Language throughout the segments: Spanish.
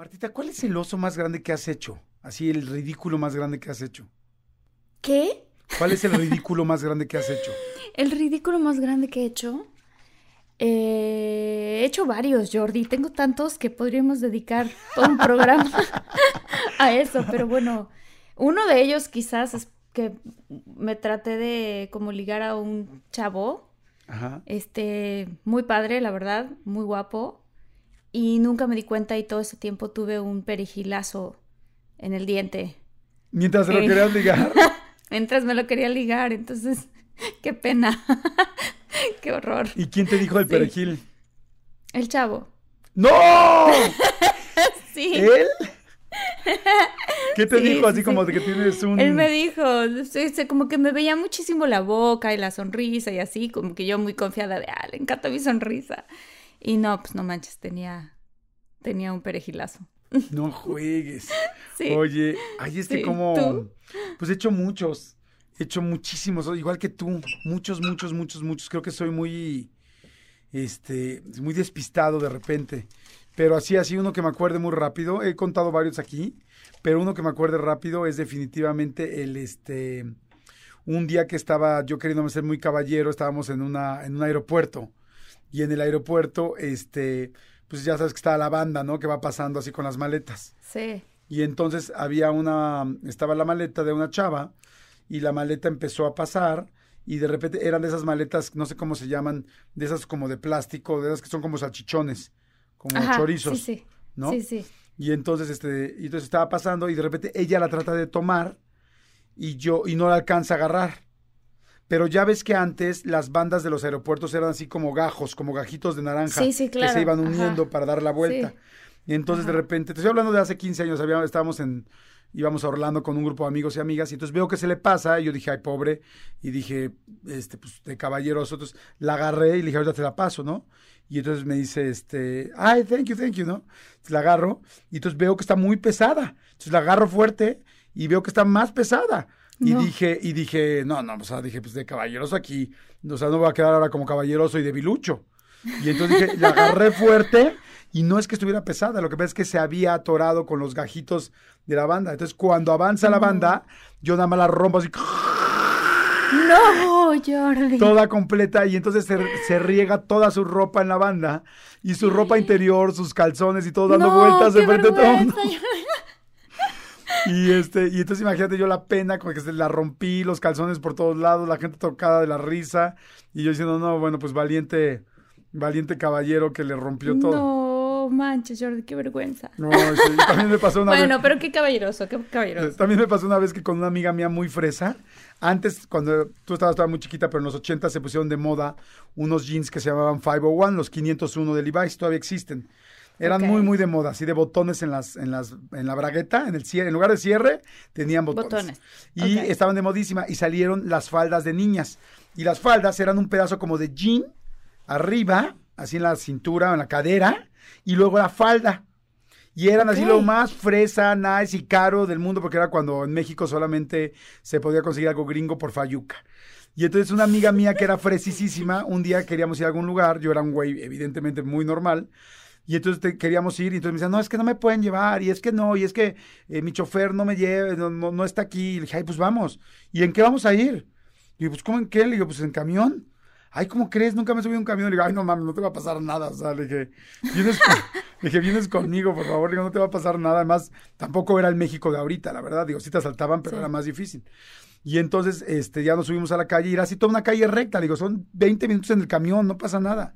Martita, ¿cuál es el oso más grande que has hecho? Así, el ridículo más grande que has hecho. ¿Qué? ¿Cuál es el ridículo más grande que has hecho? El ridículo más grande que he hecho. Eh, he hecho varios, Jordi. Tengo tantos que podríamos dedicar todo un programa a eso. Pero bueno, uno de ellos quizás es que me traté de como ligar a un chavo. Ajá. Este, muy padre, la verdad, muy guapo y nunca me di cuenta y todo ese tiempo tuve un perigilazo en el diente. Mientras se lo querías ligar. Mientras me lo quería ligar, entonces, qué pena. qué horror. ¿Y quién te dijo el Sí. perejil? El chavo. ¡No! Sí. ¿Él? ¿Qué te Sí, dijo? Así sí, como de que tienes un... Él me dijo, como que me veía muchísimo la boca y la sonrisa y así, como que yo muy confiada de, ah, le encanta mi sonrisa. Y no, pues no manches, tenía, tenía un perejilazo. No juegues. Sí. Oye, ay, es que Sí, como... ¿tú? Pues he hecho muchos. He hecho muchísimos, igual que tú. Muchos, muchos, muchos, muchos. Creo que soy muy... Este... Muy despistado de repente. Pero así, así uno que me acuerde muy rápido. He contado varios aquí. Pero uno que me acuerde rápido es definitivamente el este... Un día que estaba yo queriéndome ser muy caballero, estábamos en, una, en un aeropuerto. Y en el aeropuerto, este, pues ya sabes que está la banda, ¿no? Que va pasando así con las maletas. Sí. Y entonces había una, estaba la maleta de una chava y la maleta empezó a pasar y de repente eran de esas maletas, no sé cómo se llaman, de esas como de plástico, de esas que son como salchichones, como Ajá, chorizos, Sí, sí. ¿no? Sí, sí. Y entonces, este, y entonces estaba pasando y de repente ella la trata de tomar y yo, y no la alcanza a agarrar. Pero ya ves que antes las bandas de los aeropuertos eran así como gajos, como gajitos de naranja. Sí, sí, Que claro, se iban ajá. uniendo para dar la vuelta. Sí. Y entonces de repente, te estoy hablando de hace 15 años, había- estábamos en, íbamos a Orlando con un grupo de amigos y amigas, y entonces veo que se le pasa, y yo dije, ay, pobre, y dije, este, pues, de caballeroso, entonces la agarré y le dije, ahorita te la paso, ¿no? Y entonces me dice, este, ay, thank you, thank you, ¿no? Entonces la agarro, y entonces veo que está muy pesada, entonces la agarro fuerte, y veo que está más pesada. Y No. dije, y dije, no, no, o sea, dije, pues de caballeroso aquí, o sea, no voy a quedar ahora como caballeroso y de bilucho. Y entonces dije, la agarré fuerte y no es que estuviera pesada, lo que pasa es que se había atorado con los gajitos de la banda. Entonces cuando avanza la banda, yo nada más la rompo así, No, Jordi. toda completa y entonces se, se riega toda su ropa en la banda y su ropa interior, sus calzones y todo dando No, vueltas qué de frente a todo el mundo. Y este, y entonces imagínate yo la pena, como que se la rompí, los calzones por todos lados, la gente tocada de la risa, y yo diciendo, no, bueno, pues valiente, valiente caballero que le rompió todo. No manches, Jordi, qué vergüenza. No, sí, también me pasó una Bueno, vez. pero qué caballeroso, qué caballeroso. También me pasó una vez que con una amiga mía muy fresa, antes, cuando tú estabas todavía muy chiquita, pero en los 80 se pusieron de moda unos jeans que se llamaban 501, los 501 de Levi's, todavía existen. Eran muy, muy de moda, así de botones en las, en las, en la bragueta, en el cierre, en lugar de cierre, tenían botones. Botones. Y estaban de modísima y salieron las faldas de niñas. Y las faldas eran un pedazo como de jean arriba, así en la cintura, en la cadera, y luego la falda. Y eran así Ok. lo más fresa, nice y caro del mundo, porque era cuando en México solamente se podía conseguir algo gringo por Fayuca. Y entonces una amiga mía que era fresísima, un día queríamos ir a algún lugar, yo era un güey evidentemente muy normal, y entonces te- queríamos ir, y entonces me decían, no, es que no me pueden llevar, y es que no, y es que eh, mi chofer no me lleva, no, no, no está aquí. Y le dije, ay, pues vamos. ¿Y en qué vamos a ir? Y yo, pues, ¿cómo en qué? Le digo, pues en camión. ay, ¿cómo crees? Nunca me he subido a un camión. Le digo, ay, no mames, no te va a pasar nada. O sea, le dije, vienes, le dije, vienes conmigo, por favor. Le digo, no te va a pasar nada. Además, tampoco era el México de ahorita, la verdad. Digo, sí te asaltaban, pero era más difícil. Y entonces, este, ya nos subimos a la calle y era así toda una calle recta. Le digo, son 20 minutos en el camión, no pasa nada.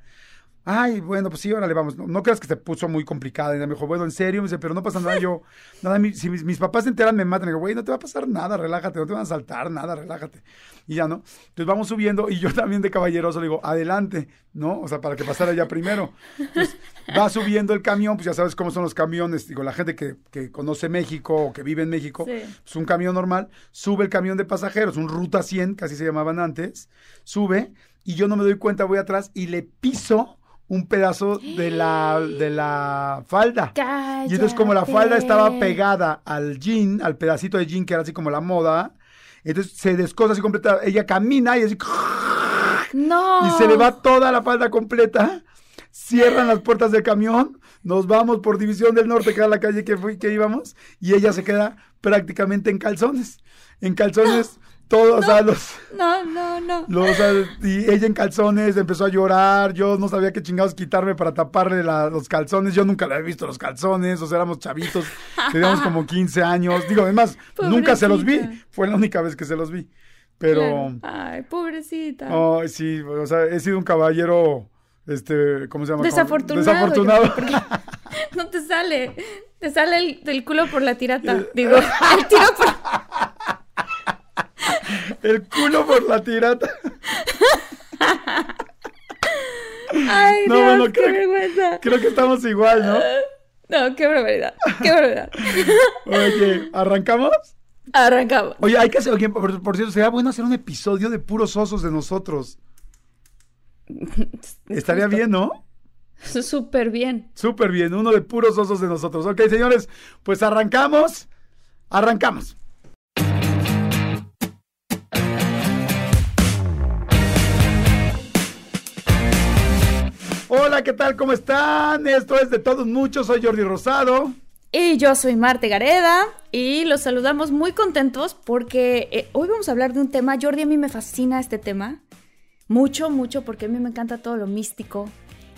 Ay, bueno, pues sí, órale, vamos. No, creas que se puso muy complicada. Y me dijo, bueno, en serio, me dice, pero no pasa nada. Yo, nada, si mis, papás se enteran, me matan. Le digo, güey, no te va a pasar nada, relájate, no te van a saltar, nada, relájate. Y ya, ¿no? Entonces vamos subiendo y yo también de caballeroso le digo, adelante, ¿no? O sea, para que pasara ya primero. Entonces va subiendo el camión, pues ya sabes cómo son los camiones. Digo, la gente que, que conoce México o que vive en México, es pues un camión normal, sube el camión de pasajeros, un Ruta 100, que así se llamaban antes, sube y yo no me doy cuenta, voy atrás y le piso un pedazo de la, de la falda. Y entonces como la falda estaba pegada al jean, al pedacito de jean que era así como la moda, entonces se descosa así completa, ella camina y así... No. Y se le va toda la falda completa, cierran las puertas del camión, nos vamos por División del Norte, que era la calle que, fui, que íbamos, y ella se queda prácticamente en calzones. En calzones todos, o sea, los... No, no, no. Los, y ella en calzones empezó a llorar, yo no sabía qué chingados quitarme para taparle los calzones, yo nunca le había visto los calzones, o sea, éramos chavitos, teníamos como 15 años, digo, además, nunca se los vi, fue la única vez que se los vi, pero... Ay, pobrecita. Ay, sí, o sea, he sido un caballero, este, ¿cómo se llama? Desafortunado. Desafortunado. no te sale, te sale el, del culo por la tirata, digo, el tiro por... El culo por la tirata. Ay, no, bueno, qué vergüenza. Creo que estamos igual, ¿no? No, qué barbaridad, qué barbaridad. Oye, ¿arrancamos? Arrancamos. Oye, hay que hacer, por, por, cierto, sería bueno hacer un episodio de puros osos de nosotros. Estaría bien, ¿no? Súper bien. Súper bien, uno de puros osos de nosotros. Ok, señores, pues arrancamos. Arrancamos. Hola, ¿qué tal? ¿Cómo están? Esto es de todos muchos. Soy Jordi Rosado. Y yo soy Marte Gareda y los saludamos muy contentos porque eh, hoy vamos a hablar de un tema. Jordi, a mí me fascina este tema. Mucho, mucho, porque a mí me encanta todo lo místico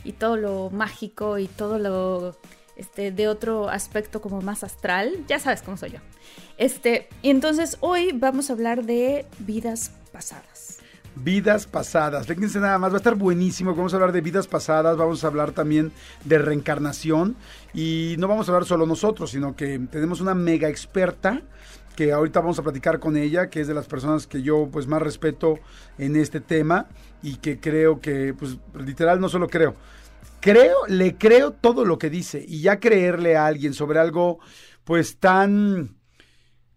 y todo lo mágico y todo lo este, de otro aspecto como más astral. Ya sabes cómo soy yo. Este, y entonces hoy vamos a hablar de vidas pasadas vidas pasadas. Fíjense nada más, va a estar buenísimo. Vamos a hablar de vidas pasadas, vamos a hablar también de reencarnación. Y no vamos a hablar solo nosotros, sino que tenemos una mega experta que ahorita vamos a platicar con ella, que es de las personas que yo pues más respeto en este tema y que creo que, pues literal no solo creo, creo, le creo todo lo que dice y ya creerle a alguien sobre algo pues tan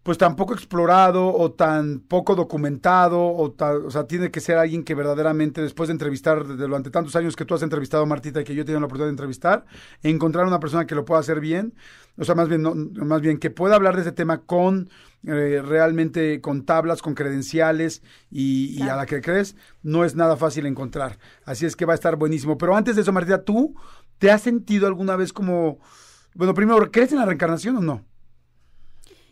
pues tan poco explorado o tan poco documentado, o, o sea, tiene que ser alguien que verdaderamente, después de entrevistar, durante tantos años que tú has entrevistado, Martita, y que yo he tenido la oportunidad de entrevistar, encontrar una persona que lo pueda hacer bien, o sea, más bien, no, más bien que pueda hablar de ese tema con eh, realmente con tablas, con credenciales y, y, a la que crees, no es nada fácil encontrar. Así es que va a estar buenísimo. Pero antes de eso, Martita, ¿tú te has sentido alguna vez como, bueno, primero, ¿crees en la reencarnación o no?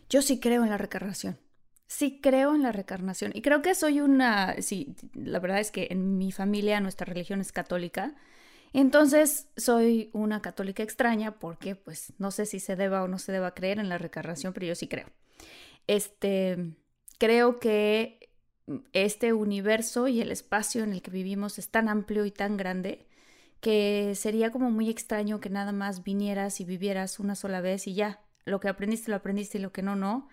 Yo sí creo en la reencarnación. Sí creo en la reencarnación. Y creo que soy una, sí, la verdad es que en mi familia nuestra religión es católica. Entonces soy una católica extraña porque pues no sé si se deba o no se deba creer en la reencarnación, pero yo sí creo. Este, creo que este universo y el espacio en el que vivimos es tan amplio y tan grande que sería como muy extraño que nada más vinieras y vivieras una sola vez y ya, lo que aprendiste lo aprendiste y lo que no, no.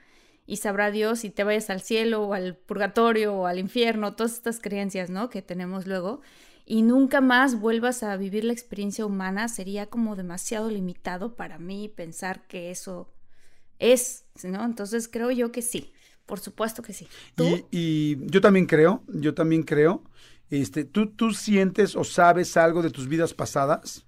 Y sabrá Dios si te vayas al cielo o al purgatorio o al infierno, todas estas creencias, ¿no? Que tenemos luego. Y nunca más vuelvas a vivir la experiencia humana, sería como demasiado limitado para mí pensar que eso es, ¿no? Entonces creo yo que sí, por supuesto que sí. Y, y, yo también creo, yo también creo. Este, ¿tú, ¿Tú sientes o sabes algo de tus vidas pasadas?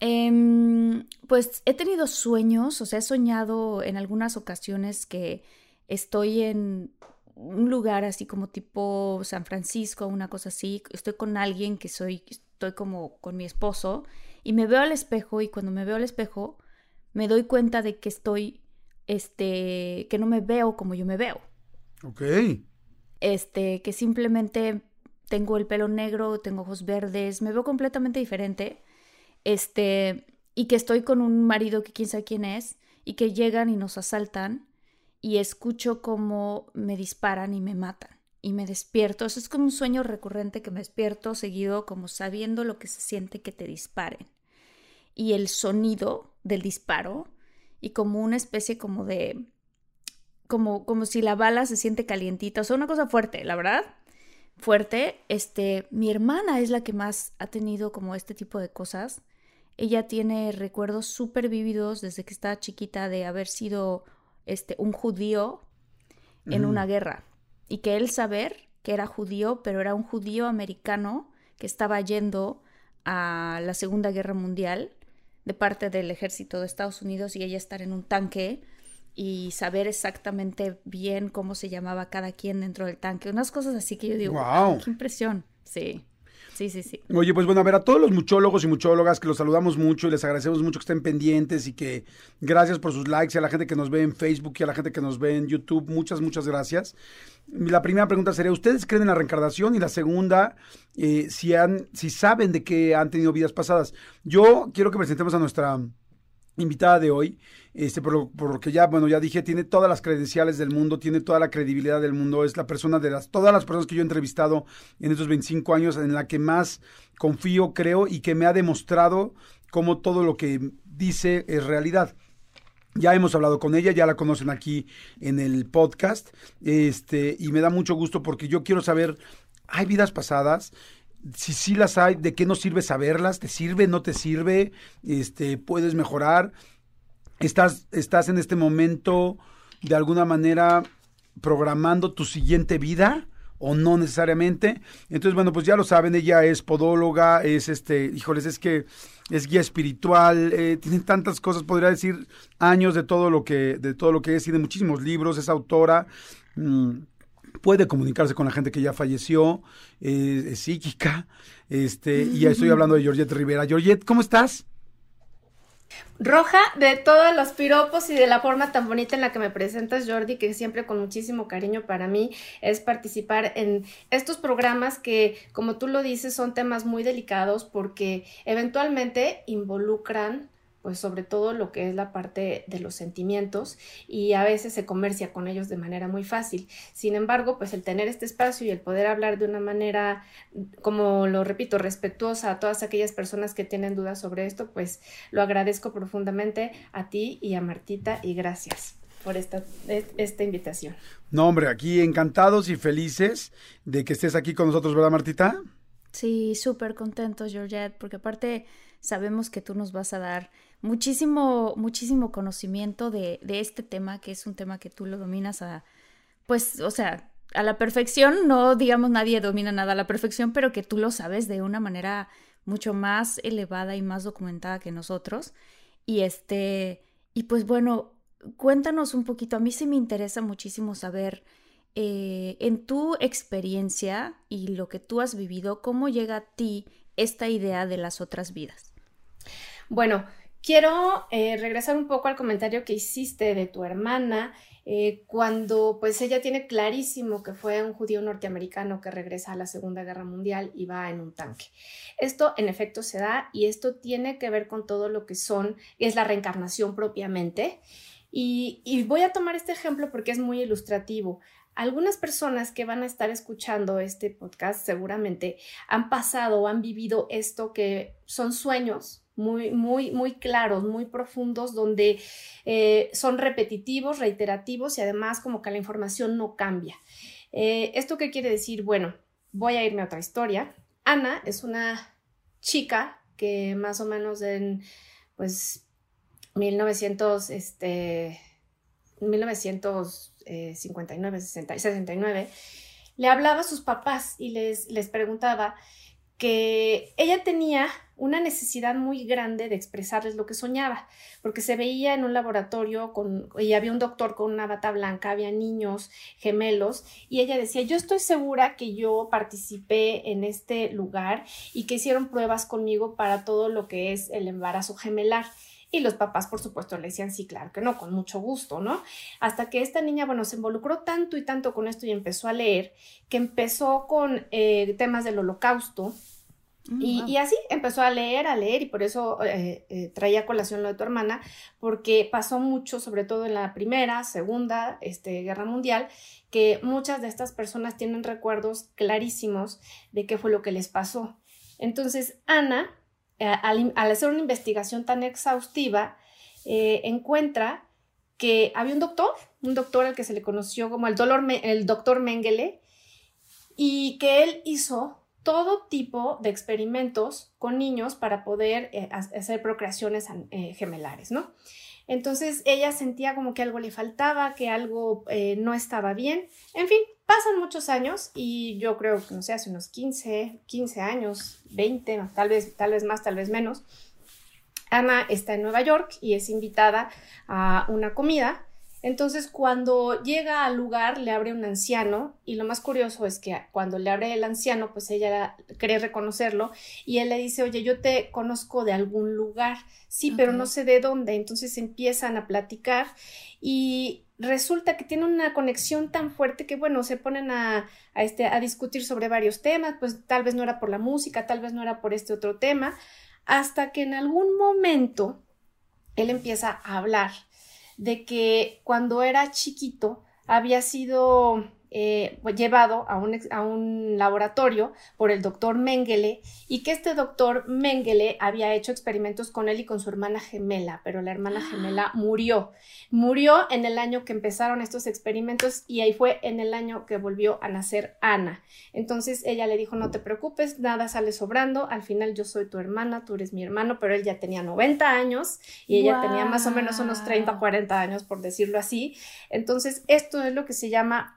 Em, pues he tenido sueños, o sea, he soñado en algunas ocasiones que estoy en un lugar así como tipo San Francisco, una cosa así, estoy con alguien que soy, estoy como con mi esposo y me veo al espejo y cuando me veo al espejo me doy cuenta de que estoy, este, que no me veo como yo me veo. Ok. Este, que simplemente tengo el pelo negro, tengo ojos verdes, me veo completamente diferente. Este, y que estoy con un marido que quién sabe quién es, y que llegan y nos asaltan, y escucho como me disparan y me matan, y me despierto. Eso es como un sueño recurrente que me despierto seguido, como sabiendo lo que se siente que te disparen. Y el sonido del disparo, y como una especie como de como, como si la bala se siente calientita, o sea, una cosa fuerte, la verdad, fuerte. Este, mi hermana es la que más ha tenido como este tipo de cosas. Ella tiene recuerdos súper vívidos desde que estaba chiquita de haber sido este, un judío en una guerra y que él saber que era judío, pero era un judío americano que estaba yendo a la Segunda Guerra Mundial de parte del ejército de Estados Unidos y ella estar en un tanque y saber exactamente bien cómo se llamaba cada quien dentro del tanque. Unas cosas así que yo digo, wow. qué impresión. Sí. Sí, sí, sí. Oye, pues bueno, a ver, a todos los muchólogos y muchólogas que los saludamos mucho y les agradecemos mucho que estén pendientes y que gracias por sus likes y a la gente que nos ve en Facebook y a la gente que nos ve en YouTube, muchas, muchas gracias. La primera pregunta sería, ¿ustedes creen en la reencarnación? Y la segunda, eh, si, han, si saben de que han tenido vidas pasadas. Yo quiero que presentemos a nuestra invitada de hoy, este, por, lo, que ya, bueno, ya dije, tiene todas las credenciales del mundo, tiene toda la credibilidad del mundo, es la persona de las, todas las personas que yo he entrevistado en estos 25 años en la que más confío, creo y que me ha demostrado cómo todo lo que dice es realidad. Ya hemos hablado con ella, ya la conocen aquí en el podcast, este, y me da mucho gusto porque yo quiero saber, ¿hay vidas pasadas? Si sí las hay, ¿de qué nos sirve saberlas? ¿Te sirve? ¿No te sirve? Este, ¿Puedes mejorar? ¿Estás, estás en este momento de alguna manera programando tu siguiente vida? o no necesariamente. Entonces, bueno, pues ya lo saben, ella es podóloga, es este, híjoles, es que es guía espiritual, eh, tiene tantas cosas, podría decir años de todo lo que, de todo lo que es, tiene muchísimos libros, es autora. Mm, puede comunicarse con la gente que ya falleció, eh, es psíquica, este, y estoy hablando de Georgette Rivera. Georgette, ¿cómo estás? Roja de todos los piropos y de la forma tan bonita en la que me presentas, Jordi, que siempre con muchísimo cariño para mí es participar en estos programas que, como tú lo dices, son temas muy delicados porque eventualmente involucran pues sobre todo lo que es la parte de los sentimientos y a veces se comercia con ellos de manera muy fácil. Sin embargo, pues el tener este espacio y el poder hablar de una manera, como lo repito, respetuosa a todas aquellas personas que tienen dudas sobre esto, pues lo agradezco profundamente a ti y a Martita y gracias por esta, esta invitación. No, hombre, aquí encantados y felices de que estés aquí con nosotros, ¿verdad, Martita? Sí, súper contentos, Georgette, porque aparte sabemos que tú nos vas a dar muchísimo, muchísimo conocimiento de, de este tema, que es un tema que tú lo dominas a, pues, o sea, a la perfección, no digamos nadie domina nada a la perfección, pero que tú lo sabes de una manera mucho más elevada y más documentada que nosotros. Y este, y pues bueno, cuéntanos un poquito, a mí sí me interesa muchísimo saber eh, en tu experiencia y lo que tú has vivido, cómo llega a ti esta idea de las otras vidas. Bueno, quiero eh, regresar un poco al comentario que hiciste de tu hermana. Eh, cuando pues ella tiene clarísimo que fue un judío norteamericano que regresa a la Segunda Guerra Mundial y va en un tanque. Esto en efecto se da y esto tiene que ver con todo lo que son, es la reencarnación propiamente. Y, y voy a tomar este ejemplo porque es muy ilustrativo. Algunas personas que van a estar escuchando este podcast seguramente han pasado o han vivido esto que son sueños muy, muy, muy claros, muy profundos, donde eh, son repetitivos, reiterativos y además como que la información no cambia. Eh, ¿Esto qué quiere decir? Bueno, voy a irme a otra historia. Ana es una chica que más o menos en, pues, 1900, este, 1900 59, 60, 69, le hablaba a sus papás y les, les preguntaba que ella tenía una necesidad muy grande de expresarles lo que soñaba, porque se veía en un laboratorio con, y había un doctor con una bata blanca, había niños gemelos, y ella decía, yo estoy segura que yo participé en este lugar y que hicieron pruebas conmigo para todo lo que es el embarazo gemelar. Y los papás, por supuesto, le decían, sí, claro que no, con mucho gusto, ¿no? Hasta que esta niña, bueno, se involucró tanto y tanto con esto y empezó a leer, que empezó con eh, temas del holocausto, Mm, y, así empezó a leer, a leer, y por eso eh, eh, traía colación lo de tu hermana, porque pasó mucho, sobre todo en la primera, segunda este, guerra mundial, que muchas de estas personas tienen recuerdos clarísimos de qué fue lo que les pasó. Entonces, Ana, eh, al, hacer una investigación tan exhaustiva, encuentra que había un doctor, un doctor al que se le conoció como el, dolor, el doctor Mengele, y que él hizo todo tipo de experimentos con niños para poder eh, hacer procreaciones eh, gemelares, ¿no? Entonces ella sentía como que algo le faltaba, que algo eh, no estaba bien. En fin, pasan muchos años y yo creo que, no sé, hace unos 15, 15 años, 20, tal vez, tal vez más, tal vez menos. Ana está en Nueva York y es invitada a una comida entonces, cuando llega al lugar, le abre un anciano y lo más curioso es que cuando le abre el anciano, pues ella cree reconocerlo y él le dice, oye, yo te conozco de algún lugar, sí, pero no sé de dónde. Entonces empiezan a platicar y resulta que tiene una conexión tan fuerte que, bueno, se ponen a, a, este, a discutir sobre varios temas, pues tal vez no era por la música, tal vez no era por este otro tema, hasta que en algún momento él empieza a hablar de que cuando era chiquito había sido eh, pues, llevado a un, a un, laboratorio por el doctor Mengele y que este doctor Mengele había hecho experimentos con él y con su hermana gemela, pero la hermana gemela murió. Murió en el año que empezaron estos experimentos y ahí fue en el año que volvió a nacer Ana. Entonces ella le dijo, no te preocupes, nada sale sobrando, al final yo soy tu hermana, tú eres mi hermano, pero él ya tenía 90 años y ella tenía más o menos unos 30 o 40 años, por decirlo así. Entonces esto es lo que se llama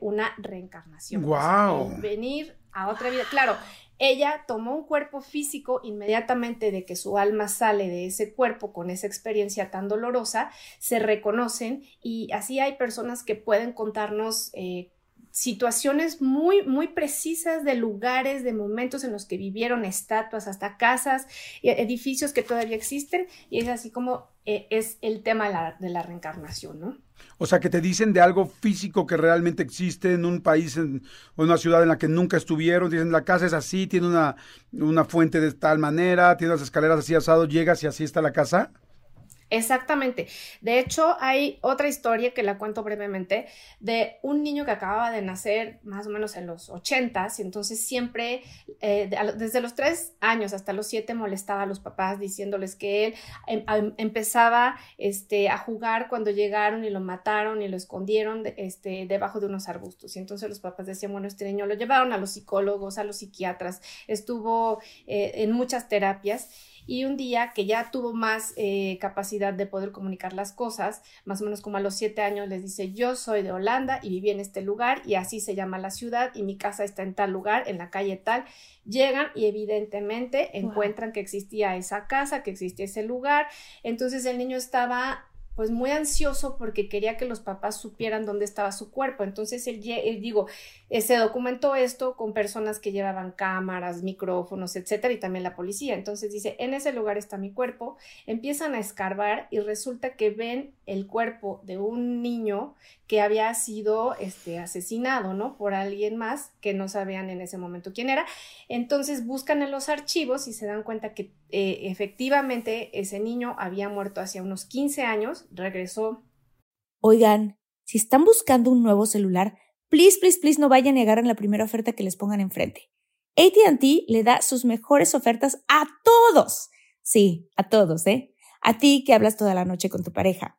una reencarnación. ¡Wow! venir a otra vida. Claro, ella tomó un cuerpo físico inmediatamente de que su alma sale de ese cuerpo con esa experiencia tan dolorosa, se reconocen y así hay personas que pueden contarnos eh, situaciones muy, muy precisas de lugares, de momentos en los que vivieron estatuas, hasta casas, edificios que todavía existen, y es así como eh, es el tema de la, reencarnación, ¿no? O sea, que te dicen de algo físico que realmente existe en un país en, o una ciudad en la que nunca estuvieron, dicen la casa es así, tiene una, una fuente de tal manera, tiene las escaleras así asado, llegas y así está la casa. Exactamente. De hecho, hay otra historia que la cuento brevemente de un niño que acababa de nacer más o menos en los ochentas y entonces siempre, eh, desde los tres años hasta los siete, molestaba a los papás diciéndoles que él em, empezaba este, a jugar cuando llegaron y lo mataron y lo escondieron este, debajo de unos arbustos. Y entonces los papás decían, bueno, este niño lo llevaron a los psicólogos, a los psiquiatras, estuvo eh, en muchas terapias y un día que ya tuvo más eh, capacidad de poder comunicar las cosas, más o menos como a los siete años les dice yo soy de Holanda y viví en este lugar y así se llama la ciudad y mi casa está en tal lugar, en la calle tal. Llegan y evidentemente encuentran que existía esa casa, que existía ese lugar. Entonces el niño estaba pues muy ansioso porque quería que los papás supieran dónde estaba su cuerpo. Entonces él, digo, eh, se documentó esto con personas que llevaban cámaras, micrófonos, etcétera, y también la policía. Entonces dice, en ese lugar está mi cuerpo. Empiezan a escarbar y resulta que ven el cuerpo de un niño que había sido este, asesinado, ¿no? Por alguien más que no sabían en ese momento quién era. Entonces buscan en los archivos y se dan cuenta que eh, efectivamente ese niño había muerto hace unos 15 años, regresó. Oigan, si están buscando un nuevo celular, please, please, please no vayan a negar en la primera oferta que les pongan enfrente. ATT le da sus mejores ofertas a todos. Sí, a todos, ¿eh? A ti que hablas toda la noche con tu pareja.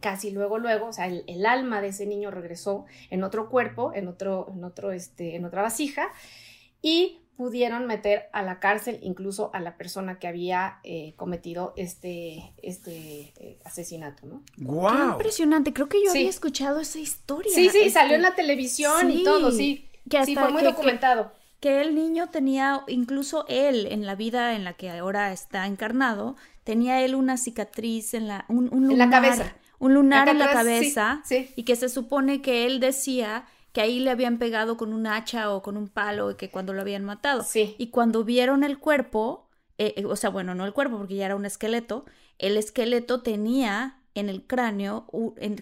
casi luego, luego, o sea, el, alma de ese niño regresó en otro cuerpo, en, otro, en, otro, este, en otra vasija, y pudieron meter a la cárcel incluso a la persona que había eh, cometido este, este eh, asesinato, ¿no? ¡Wow! Qué impresionante, creo que yo había escuchado esa historia. Sí, sí, salió en la televisión y todo, sí. Que sí, fue muy documentado. que el niño tenía, incluso él, en la vida en la que ahora está encarnado, tenía él una cicatriz en la, un, lunar, en la cabeza. Un lunar en la cabeza. Y que se supone que él decía que ahí le habían pegado con un hacha o con un palo y que cuando lo habían matado. Sí. Y cuando vieron el cuerpo, eh, eh, o sea, bueno, no el cuerpo porque ya era un esqueleto, el esqueleto tenía en el cráneo,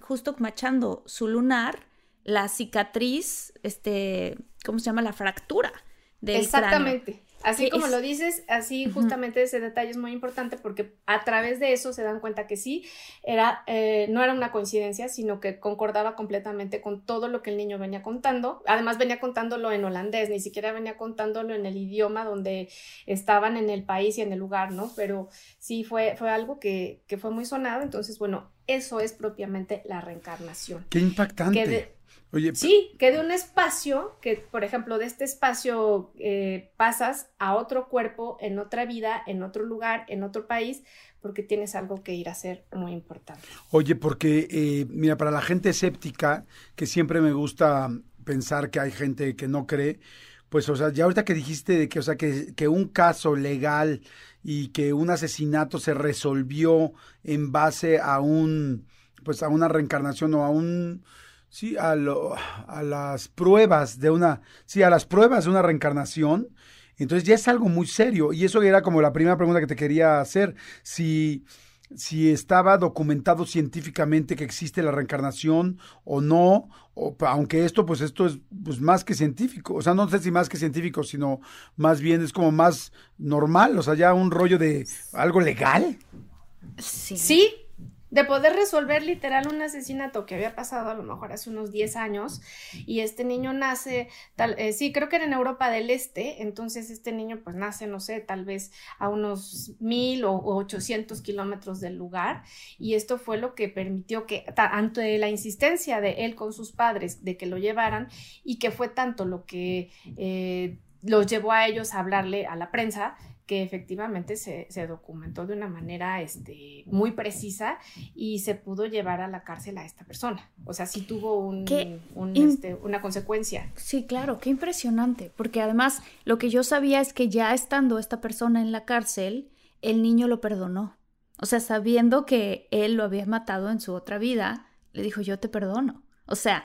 justo machando su lunar, la cicatriz, este, ¿cómo se llama? La fractura del Exactamente. Así como lo dices, así justamente ese detalle es muy importante porque a través de eso se dan cuenta que sí, era, eh, no era una coincidencia, sino que concordaba completamente con todo lo que el niño venía contando. Además venía contándolo en holandés, ni siquiera venía contándolo en el idioma donde estaban en el país y en el lugar, ¿no? Pero sí fue, fue algo que, que fue muy sonado. Entonces, bueno, eso es propiamente la reencarnación. Qué impactante. Sí, que de un espacio, que por ejemplo de este espacio eh, pasas a otro cuerpo, en otra vida, en otro lugar, en otro país, porque tienes algo que ir a hacer muy importante. Oye, porque eh, mira, para la gente escéptica, que siempre me gusta pensar que hay gente que no cree, pues, o sea, ya ahorita que dijiste de que, o sea, que, que un caso legal y que un asesinato se resolvió en base a un, pues, a una reencarnación o a un sí, a, lo, a las pruebas de una, sí, a las pruebas de una reencarnación, entonces ya es algo muy serio. Y eso era como la primera pregunta que te quería hacer. Si, si estaba documentado científicamente que existe la reencarnación o no, o, aunque esto, pues esto es pues, más que científico. O sea, no sé si más que científico, sino más bien es como más normal, o sea, ya un rollo de algo legal. Sí. Sí, de poder resolver literal un asesinato que había pasado a lo mejor hace unos 10 años y este niño nace, tal, eh, sí, creo que era en Europa del Este, entonces este niño pues nace, no sé, tal vez a unos mil o ochocientos kilómetros del lugar y esto fue lo que permitió que, ante la insistencia de él con sus padres de que lo llevaran y que fue tanto lo que eh, los llevó a ellos a hablarle a la prensa que efectivamente se, documentó de una manera este, muy precisa y se pudo llevar a la cárcel a esta persona. O sea, sí tuvo un, este, una consecuencia. Sí, claro, qué impresionante, porque además lo que yo sabía es que ya estando esta persona en la cárcel, el niño lo perdonó. O sea, sabiendo que él lo había matado en su otra vida, le dijo, yo te perdono. O sea,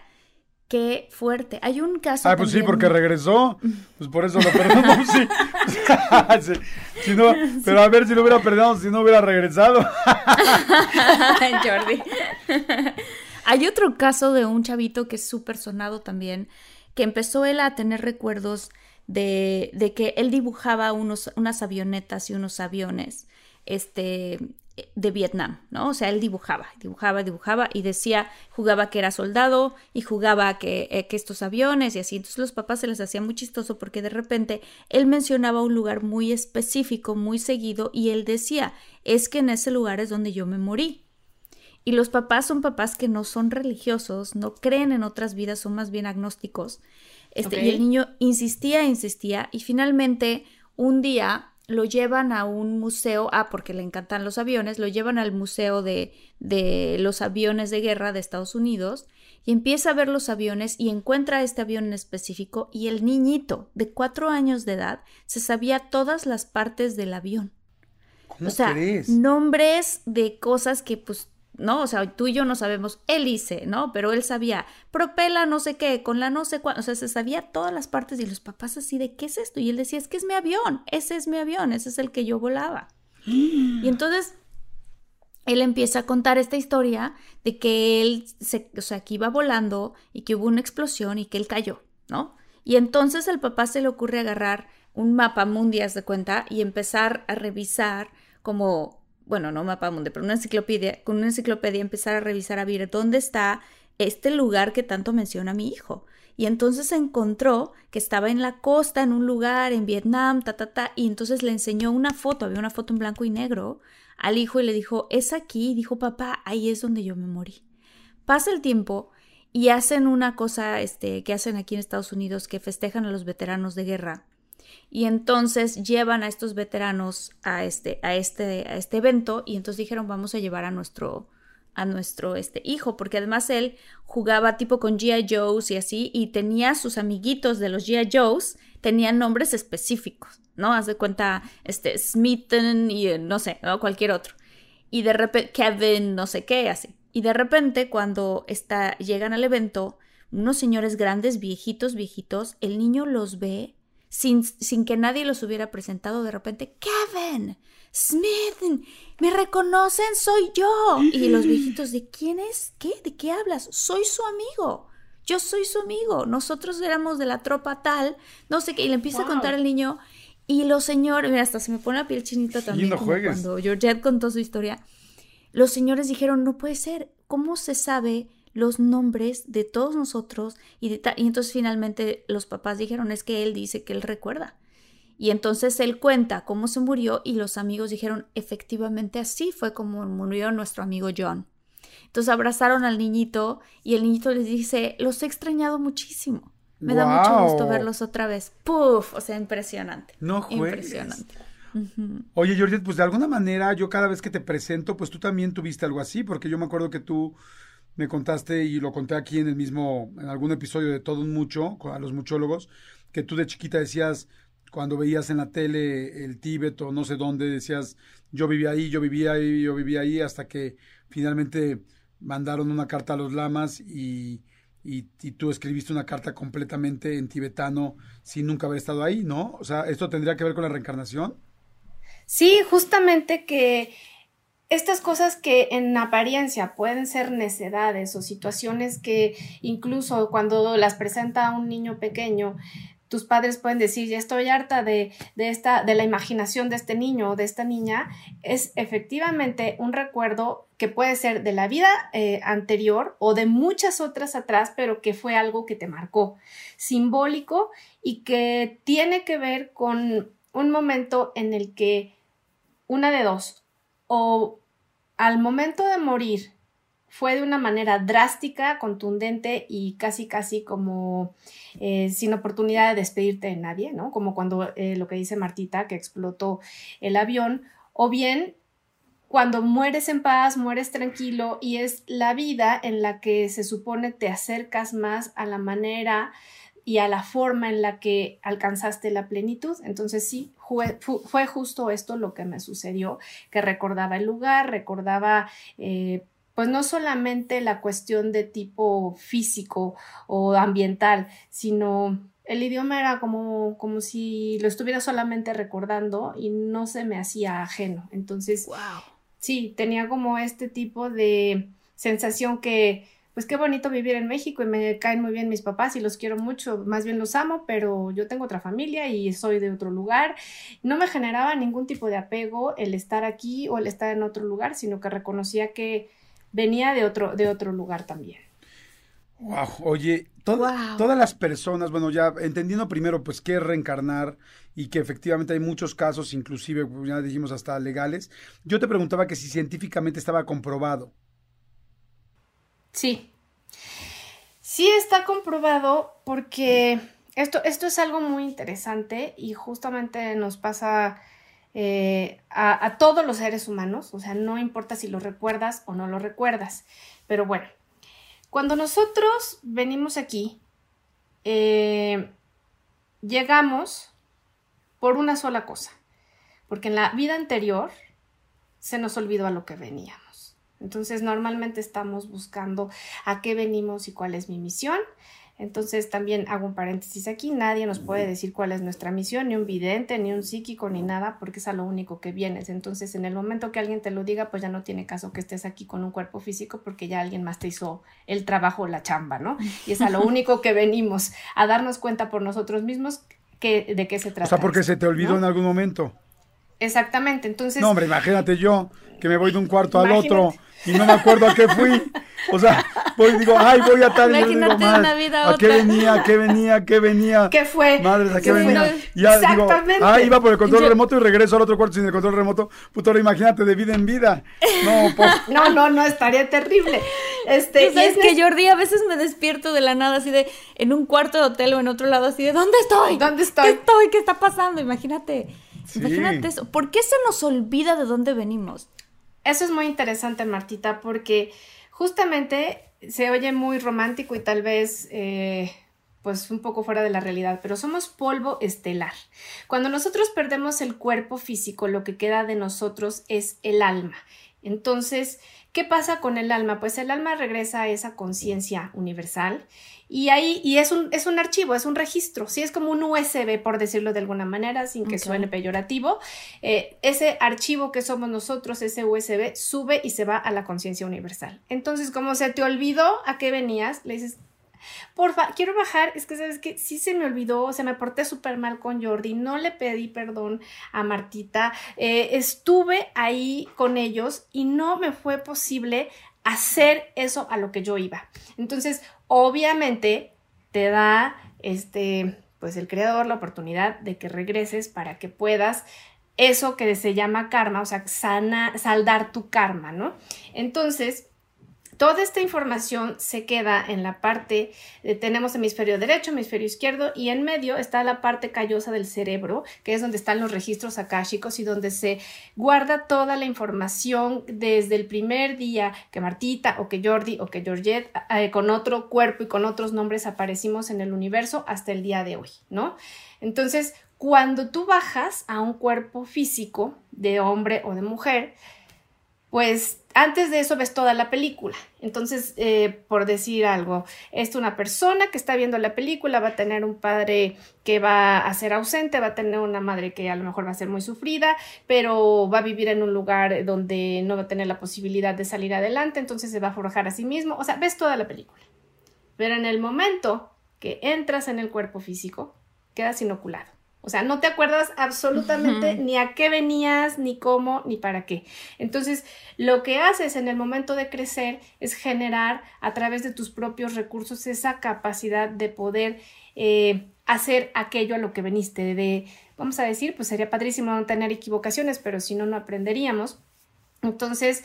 Qué fuerte. Hay un caso. Ah, pues sí, porque regresó. Pues por eso lo perdonamos. sí. pero a ver si lo hubiera perdonado, si no hubiera regresado. Jordi. Hay otro caso de un chavito que es súper sonado también, que empezó él a tener recuerdos de, de que él dibujaba unos, unas avionetas y unos aviones. Este, de Vietnam, ¿no? O sea, él dibujaba, dibujaba, dibujaba y decía, jugaba que era soldado y jugaba que, eh, que, estos aviones y así. Entonces los papás se les hacía muy chistoso porque de repente él mencionaba un lugar muy específico, muy seguido y él decía, es que en ese lugar es donde yo me morí. Y los papás son papás que no son religiosos, no creen en otras vidas, son más bien agnósticos. Este, Y el niño insistía, insistía y finalmente un día lo llevan a un museo, ah, porque le encantan los aviones, lo llevan al museo de, de los aviones de guerra de Estados Unidos y empieza a ver los aviones y encuentra este avión en específico y el niñito de cuatro años de edad se sabía todas las partes del avión. ¿Cómo o sea, nombres de cosas que pues ¿no? O sea, tú y yo no sabemos hélice, ¿no? Pero él sabía, propela no sé qué, con la no sé cuánto, o sea, se sabía todas las partes y los papás así de, ¿qué es esto? Y él decía, es que es mi avión, ese es mi avión, ese es el que yo volaba. Y entonces, él empieza a contar esta historia de que él, se, o sea, que iba volando y que hubo una explosión y que él cayó, ¿no? Y entonces el papá se le ocurre agarrar un mapa mundial de cuenta y empezar a revisar como, bueno, no mapa mundial, pero una enciclopedia, con una enciclopedia empezar a revisar a ver dónde está este lugar que tanto menciona mi hijo. Y entonces encontró que estaba en la costa, en un lugar, en Vietnam, ta, ta, ta, y entonces le enseñó una foto, había una foto en blanco y negro, al hijo y le dijo, es aquí, y dijo, papá, ahí es donde yo me morí. Pasa el tiempo y hacen una cosa este, que hacen aquí en Estados Unidos, que festejan a los veteranos de guerra. Y entonces llevan a estos veteranos a este, a este, a este evento y entonces dijeron, vamos a llevar a nuestro, a nuestro este, hijo, porque además él jugaba tipo con G.I. Joes y así, y tenía sus amiguitos de los G.I. Joes, tenían nombres específicos, ¿no? Haz de cuenta, este, Smithen y eh, no sé, cualquier otro. Y de repente, Kevin, no sé qué, así. Y de repente, cuando está, llegan al evento, unos señores grandes, viejitos, viejitos, el niño los ve sin, sin que nadie los hubiera presentado, de repente, Kevin, Smith, me reconocen, soy yo. Y los viejitos, ¿de quién es? ¿Qué? ¿De qué hablas? Soy su amigo. Yo soy su amigo. Nosotros éramos de la tropa tal, no sé qué. Y le empieza a contar al niño. Y los señores, mira, hasta se me pone la piel chinita también. cuando Georgette contó su historia. Los señores dijeron, no puede ser. ¿Cómo se sabe los nombres de todos nosotros? Y, de y entonces finalmente los papás dijeron, es que él dice que él recuerda. Y entonces él cuenta cómo se murió y los amigos dijeron, efectivamente así fue como murió nuestro amigo John. Entonces abrazaron al niñito y el niñito les dice, los he extrañado muchísimo. Me da mucho gusto verlos otra vez. Puf, o sea, impresionante. No juegues. Impresionante. Oye, Jordi, pues de alguna manera yo cada vez que te presento, pues tú también tuviste algo así, porque yo me acuerdo que tú me contaste y lo conté aquí en el mismo, en algún episodio de Todo un Mucho, a los muchólogos, que tú de chiquita decías, cuando veías en la tele el Tíbet o no sé dónde, decías, yo vivía ahí, yo vivía ahí, yo vivía ahí, hasta que finalmente mandaron una carta a los lamas y, y, tú escribiste una carta completamente en tibetano sin nunca haber estado ahí, ¿no? O sea, ¿esto tendría que ver con la reencarnación? Sí, justamente que estas cosas que en apariencia pueden ser necedades o situaciones que incluso cuando las presenta un niño pequeño tus padres pueden decir, ya estoy harta de, esta, de la imaginación de este niño o de esta niña, es efectivamente un recuerdo que puede ser de la vida eh, anterior o de muchas otras atrás, pero que fue algo que te marcó, simbólico y que tiene que ver con un momento en el que una de dos, o al momento de morir fue de una manera drástica, contundente y casi, casi como eh, sin oportunidad de despedirte de nadie, ¿no? Como cuando eh, lo que dice Martita, que explotó el avión, o bien cuando mueres en paz, mueres tranquilo y es la vida en la que se supone te acercas más a la manera y a la forma en la que alcanzaste la plenitud. Entonces sí, fue, fue justo esto lo que me sucedió, que recordaba el lugar, recordaba... Eh, pues no solamente la cuestión de tipo físico o ambiental, sino el idioma era como, como si lo estuviera solamente recordando y no se me hacía ajeno. Entonces, wow. sí, tenía como este tipo de sensación que, pues qué bonito vivir en México y me caen muy bien mis papás y los quiero mucho, más bien los amo, pero yo tengo otra familia y soy de otro lugar. No me generaba ningún tipo de apego el estar aquí o el estar en otro lugar, sino que reconocía que venía de otro, de otro lugar también. Wow, oye, todas las personas, bueno, ya entendiendo primero pues qué es reencarnar y que efectivamente hay muchos casos, inclusive ya dijimos hasta legales, yo te preguntaba que si científicamente estaba comprobado. Sí, sí está comprobado porque esto, esto es algo muy interesante y justamente nos pasa eh, a, todos los seres humanos, o sea, no importa si lo recuerdas o no lo recuerdas. Pero bueno, cuando nosotros venimos aquí, eh, llegamos por una sola cosa, porque en la vida anterior se nos olvidó a lo que veníamos. Entonces, normalmente estamos buscando a qué venimos y cuál es mi misión. Entonces también hago un paréntesis aquí, nadie nos puede decir cuál es nuestra misión, ni un vidente, ni un psíquico, ni nada, porque es a lo único que vienes. Entonces en el momento que alguien te lo diga, pues ya no tiene caso que estés aquí con un cuerpo físico porque ya alguien más te hizo el trabajo, la chamba, ¿no? Y es a lo único que venimos, a darnos cuenta por nosotros mismos que, de qué se trata. O sea, porque se te olvidó en algún momento. Exactamente, entonces... No, hombre, imagínate yo que me voy de un cuarto al otro y no me acuerdo a qué fui. O sea, voy digo, ay, voy a tal y digo, una vida a, ¿a qué venía? ¿A qué venía? ¿A qué venía? ¿Qué fue? Madre, ¿a qué venía? Y ya Exactamente. digo, ah, iba por el control remoto y regreso al otro cuarto sin el control remoto. Puto, ahora imagínate, de vida en vida. No, no, no, no, estaría terrible. Este, y es que Jordi a veces me despierto de la nada así de en un cuarto de hotel o en otro lado así de ¿dónde estoy? ¿Dónde estoy? ¿Qué estoy? ¿Qué está pasando? Imagínate. Imagínate eso. ¿Por qué se nos olvida de dónde venimos? Eso es muy interesante, Martita, porque justamente se oye muy romántico y tal vez eh, pues un poco fuera de la realidad, pero somos polvo estelar. Cuando nosotros perdemos el cuerpo físico, lo que queda de nosotros es el alma. Entonces, ¿qué pasa con el alma? Pues el alma regresa a esa conciencia universal y ahí, y es un, es un archivo, es un registro, sí, es como un USB, por decirlo de alguna manera, sin que suene peyorativo. Eh, ese archivo que somos nosotros, ese USB, sube y se va a la conciencia universal. Entonces, como se te olvidó a qué venías, le dices, porfa, quiero bajar, es que sabes que sí se me olvidó, se me porté súper mal con Jordi, no le pedí perdón a Martita, eh, estuve ahí con ellos y no me fue posible hacer eso a lo que yo iba. Entonces, obviamente te da este pues el creador la oportunidad de que regreses para que puedas eso que se llama karma, o sea, sana, saldar tu karma, ¿no? Entonces, Toda esta información se queda en la parte, tenemos hemisferio derecho, hemisferio izquierdo y en medio está la parte callosa del cerebro, que es donde están los registros akáshicos y donde se guarda toda la información desde el primer día que Martita o que Jordi o que Georgette eh, con otro cuerpo y con otros nombres aparecimos en el universo hasta el día de hoy, ¿no? Entonces, cuando tú bajas a un cuerpo físico de hombre o de mujer, pues antes de eso ves toda la película. Entonces, eh, por decir algo, es una persona que está viendo la película, va a tener un padre que va a ser ausente, va a tener una madre que a lo mejor va a ser muy sufrida, pero va a vivir en un lugar donde no va a tener la posibilidad de salir adelante, entonces se va a forjar a sí mismo. O sea, ves toda la película. Pero en el momento que entras en el cuerpo físico, quedas inoculado. O sea, no te acuerdas absolutamente ni a qué venías, ni cómo, ni para qué. Entonces, lo que haces en el momento de crecer es generar a través de tus propios recursos esa capacidad de poder eh, hacer aquello a lo que veniste. De, vamos a decir, pues sería padrísimo no tener equivocaciones, pero si no, no aprenderíamos. Entonces,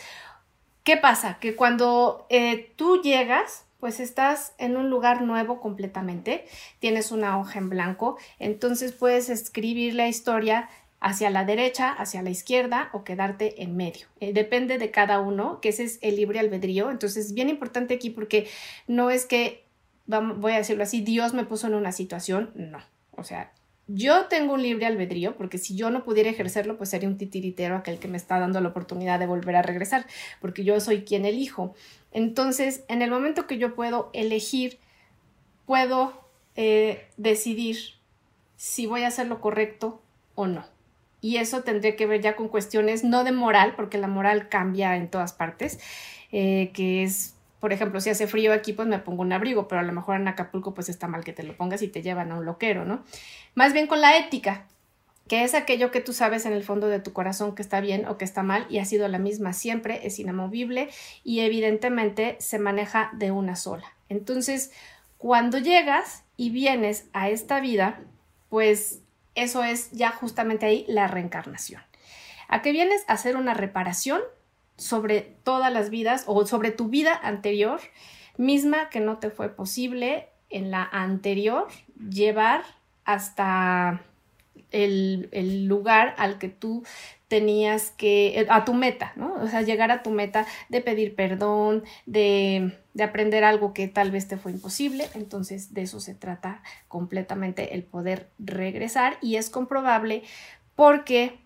¿qué pasa? Que cuando eh, tú llegas, pues estás en un lugar nuevo completamente, tienes una hoja en blanco, entonces puedes escribir la historia hacia la derecha, hacia la izquierda o quedarte en medio. Eh, depende de cada uno, que ese es el libre albedrío. Entonces, es bien importante aquí porque no es que, voy a decirlo así, Dios me puso en una situación, no. O sea, yo tengo un libre albedrío, porque si yo no pudiera ejercerlo, pues sería un titiritero aquel que me está dando la oportunidad de volver a regresar, porque yo soy quien elijo. Entonces, en el momento que yo puedo elegir, puedo eh, decidir si voy a hacer lo correcto o no. Y eso tendría que ver ya con cuestiones no de moral, porque la moral cambia en todas partes, eh, que es, por ejemplo, si hace frío aquí, pues me pongo un abrigo, pero a lo mejor en Acapulco, pues está mal que te lo pongas y te llevan a un loquero, ¿no? Más bien con la ética, que es aquello que tú sabes en el fondo de tu corazón que está bien o que está mal y ha sido la misma siempre, es inamovible y evidentemente se maneja de una sola. Entonces, cuando llegas y vienes a esta vida, pues eso es ya justamente ahí la reencarnación. ¿A qué vienes? A hacer una reparación sobre todas las vidas o sobre tu vida anterior, misma que no te fue posible en la anterior llevar hasta el, lugar al que tú tenías que, a tu meta, ¿no? O sea, llegar a tu meta de pedir perdón, de, de, aprender algo que tal vez te fue imposible. Entonces, de eso se trata completamente el poder regresar y es comprobable porque,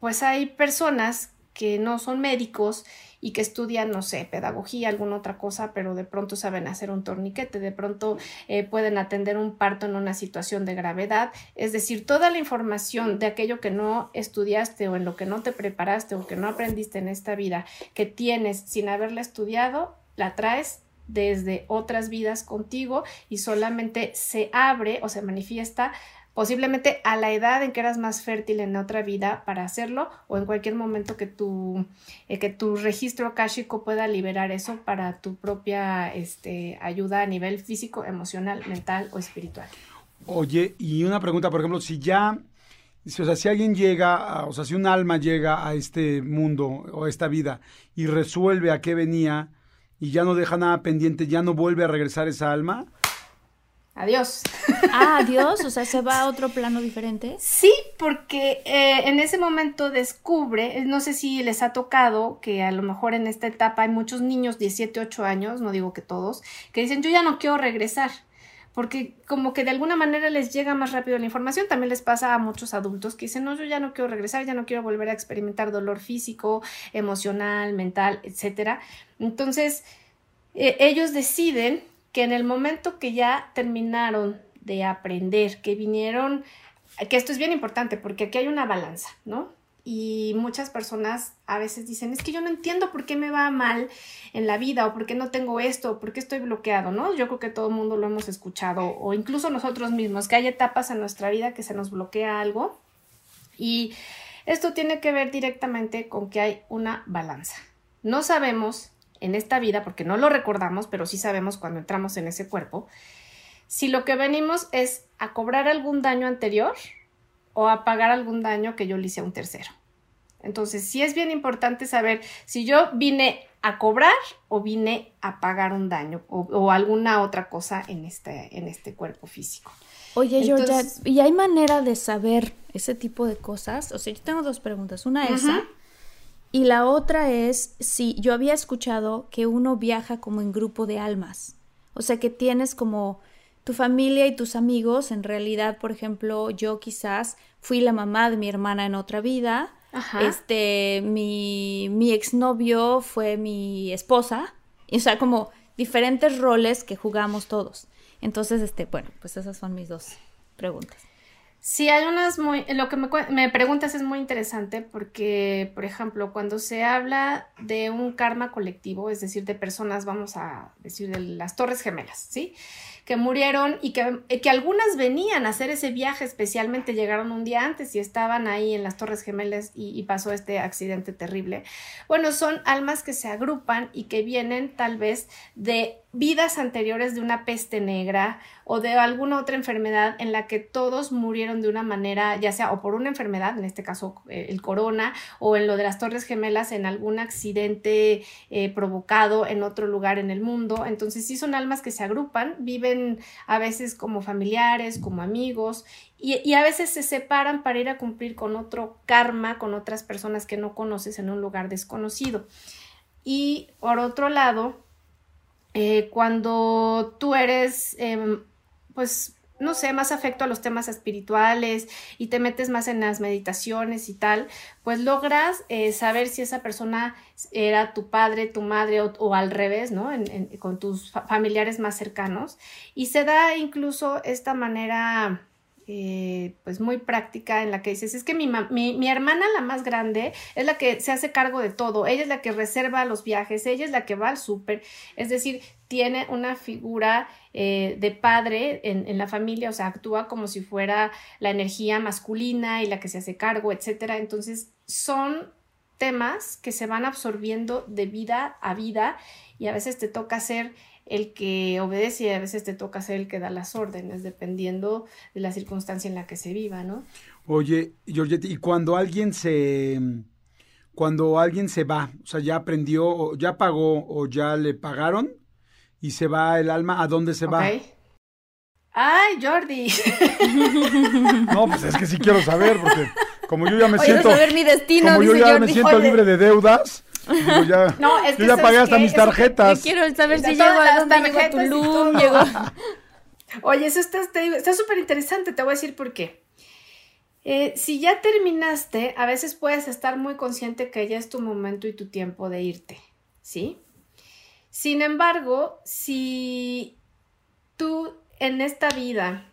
pues hay personas que no son médicos y que estudian, no sé, pedagogía, alguna otra cosa, pero de pronto saben hacer un torniquete, de pronto eh, pueden atender un parto en una situación de gravedad. Es decir, toda la información de aquello que no estudiaste o en lo que no te preparaste o que no aprendiste en esta vida, que tienes sin haberla estudiado, la traes desde otras vidas contigo y solamente se abre o se manifiesta posiblemente a la edad en que eras más fértil en otra vida para hacerlo o en cualquier momento que tu, eh, que tu registro akáshico pueda liberar eso para tu propia este, ayuda a nivel físico, emocional, mental o espiritual. Oye, y una pregunta, por ejemplo, si ya, o sea, si alguien llega, o sea, si un alma llega a este mundo o a esta vida y resuelve a qué venía y ya no deja nada pendiente, ya no vuelve a regresar esa alma, Adiós. Ah, adiós, o sea, se va a otro plano diferente. Sí, porque eh, en ese momento descubre, no sé si les ha tocado que a lo mejor en esta etapa hay muchos niños, 17, 8 años, no digo que todos, que dicen yo ya no quiero regresar, porque como que de alguna manera les llega más rápido la información, también les pasa a muchos adultos que dicen no, yo ya no quiero regresar, ya no quiero volver a experimentar dolor físico, emocional, mental, etcétera. Entonces, eh, ellos deciden que en el momento que ya terminaron de aprender, que vinieron, que esto es bien importante porque aquí hay una balanza, ¿no? Y muchas personas a veces dicen, es que yo no entiendo por qué me va mal en la vida o por qué no tengo esto o por qué estoy bloqueado, ¿no? Yo creo que todo el mundo lo hemos escuchado o incluso nosotros mismos, que hay etapas en nuestra vida que se nos bloquea algo y esto tiene que ver directamente con que hay una balanza. No sabemos en esta vida, porque no lo recordamos, pero sí sabemos cuando entramos en ese cuerpo, si lo que venimos es a cobrar algún daño anterior o a pagar algún daño que yo le hice a un tercero. Entonces, sí es bien importante saber si yo vine a cobrar o vine a pagar un daño o, alguna otra cosa en este, en este cuerpo físico. Oye, Georgia, ¿y hay manera de saber ese tipo de cosas? O sea, yo tengo dos preguntas. Una es esa. Y la otra es si yo había escuchado que uno viaja como en grupo de almas. O sea, que tienes como tu familia y tus amigos. En realidad, por ejemplo, yo quizás fui la mamá de mi hermana en otra vida. Este, mi, mi exnovio fue mi esposa. O sea, como diferentes roles que jugamos todos. Entonces, este, bueno, pues esas son mis dos preguntas. Sí, hay unas muy, lo que me, me, preguntas es muy interesante porque, por ejemplo, cuando se habla de un karma colectivo, es decir, de personas, vamos a decir, de las Torres Gemelas, ¿sí? que murieron y que, eh, que, algunas venían a hacer ese viaje, especialmente llegaron un día antes y estaban ahí en las Torres Gemelas y, pasó este accidente terrible. Bueno, son almas que se agrupan y que vienen tal vez de vidas anteriores de una peste negra o de alguna otra enfermedad en la que todos murieron de una manera, ya sea o por una enfermedad, en este caso eh, el corona, o en lo de las Torres Gemelas, en algún accidente eh, provocado en otro lugar en el mundo. Entonces sí son almas que se agrupan, viven a veces como familiares, como amigos, y, a veces se separan para ir a cumplir con otro karma, con otras personas que no conoces en un lugar desconocido. Y por otro lado, eh, cuando tú eres, em, pues, no sé, más afecto a los temas espirituales y te metes más en las meditaciones y tal, pues logras eh, saber si esa persona era tu padre, tu madre o, al revés, ¿no? con tus familiares más cercanos. Y se da incluso esta manera eh, pues muy práctica en la que dices, es que mi, mi, hermana, la más grande, es la que se hace cargo de todo, ella es la que reserva los viajes, ella es la que va al súper, es decir, tiene una figura eh, de padre en, en, la familia, o sea, actúa como si fuera la energía masculina y la que se hace cargo, etcétera. Entonces, son temas que se van absorbiendo de vida a vida y a veces te toca ser el que obedece y a veces te toca ser el que da las órdenes, dependiendo de la circunstancia en la que se viva, ¿no? Oye, Georgette, y cuando alguien se cuando alguien se va, o sea, ya aprendió, o ya pagó, o ya le pagaron, y se va el alma, ¿a dónde se va? ¡Ay, Jordi! No, pues es que sí quiero saber, porque como yo ya me siento. Saber mi destino, como yo ya me siento libre de deudas, ya, no, es que yo ya pagué hasta mis tarjetas. quiero saber si llego a dónde llego a Tulum. Oye, eso está súper interesante, te voy a decir por qué. Eh, si ya terminaste, a veces puedes estar muy consciente que ya es tu momento y tu tiempo de irte, ¿sí? Sin embargo, si tú en esta vida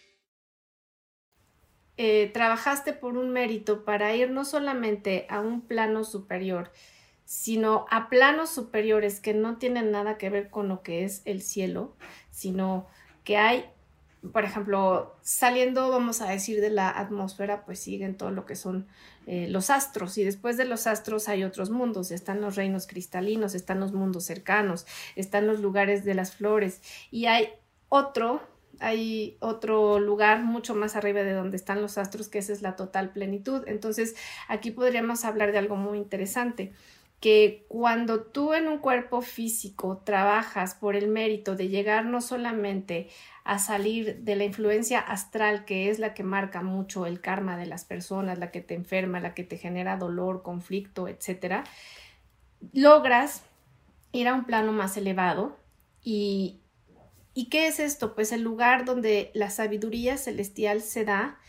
Eh, trabajaste por un mérito para ir no solamente a un plano superior, sino a planos superiores que no tienen nada que ver con lo que es el cielo, sino que hay, por ejemplo, saliendo, vamos a decir, de la atmósfera, pues siguen todo lo que son eh, los astros y después de los astros hay otros mundos, están los reinos cristalinos, están los mundos cercanos, están los lugares de las flores y hay otro hay otro lugar mucho más arriba de donde están los astros, que esa es la total plenitud. Entonces, aquí podríamos hablar de algo muy interesante, que cuando tú en un cuerpo físico trabajas por el mérito de llegar no solamente a salir de la influencia astral, que es la que marca mucho el karma de las personas, la que te enferma, la que te genera dolor, conflicto, etcétera, logras ir a un plano más elevado y, ¿Y qué es esto? Pues el lugar donde la sabiduría celestial se da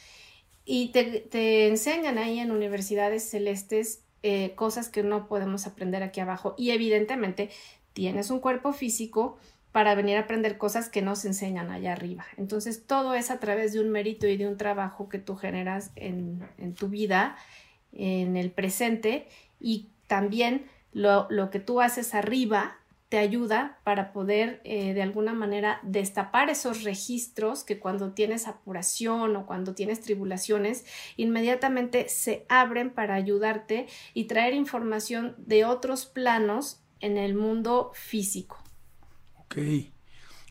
y te, enseñan ahí en universidades celestes eh, cosas que no podemos aprender aquí abajo. Y evidentemente tienes un cuerpo físico para venir a aprender cosas que no se enseñan allá arriba. Entonces todo es a través de un mérito y de un trabajo que tú generas en, en tu vida, en el presente y también lo, lo que tú haces arriba te ayuda para poder eh, de alguna manera destapar esos registros que cuando tienes apuración o cuando tienes tribulaciones, inmediatamente se abren para ayudarte y traer información de otros planos en el mundo físico. Ok.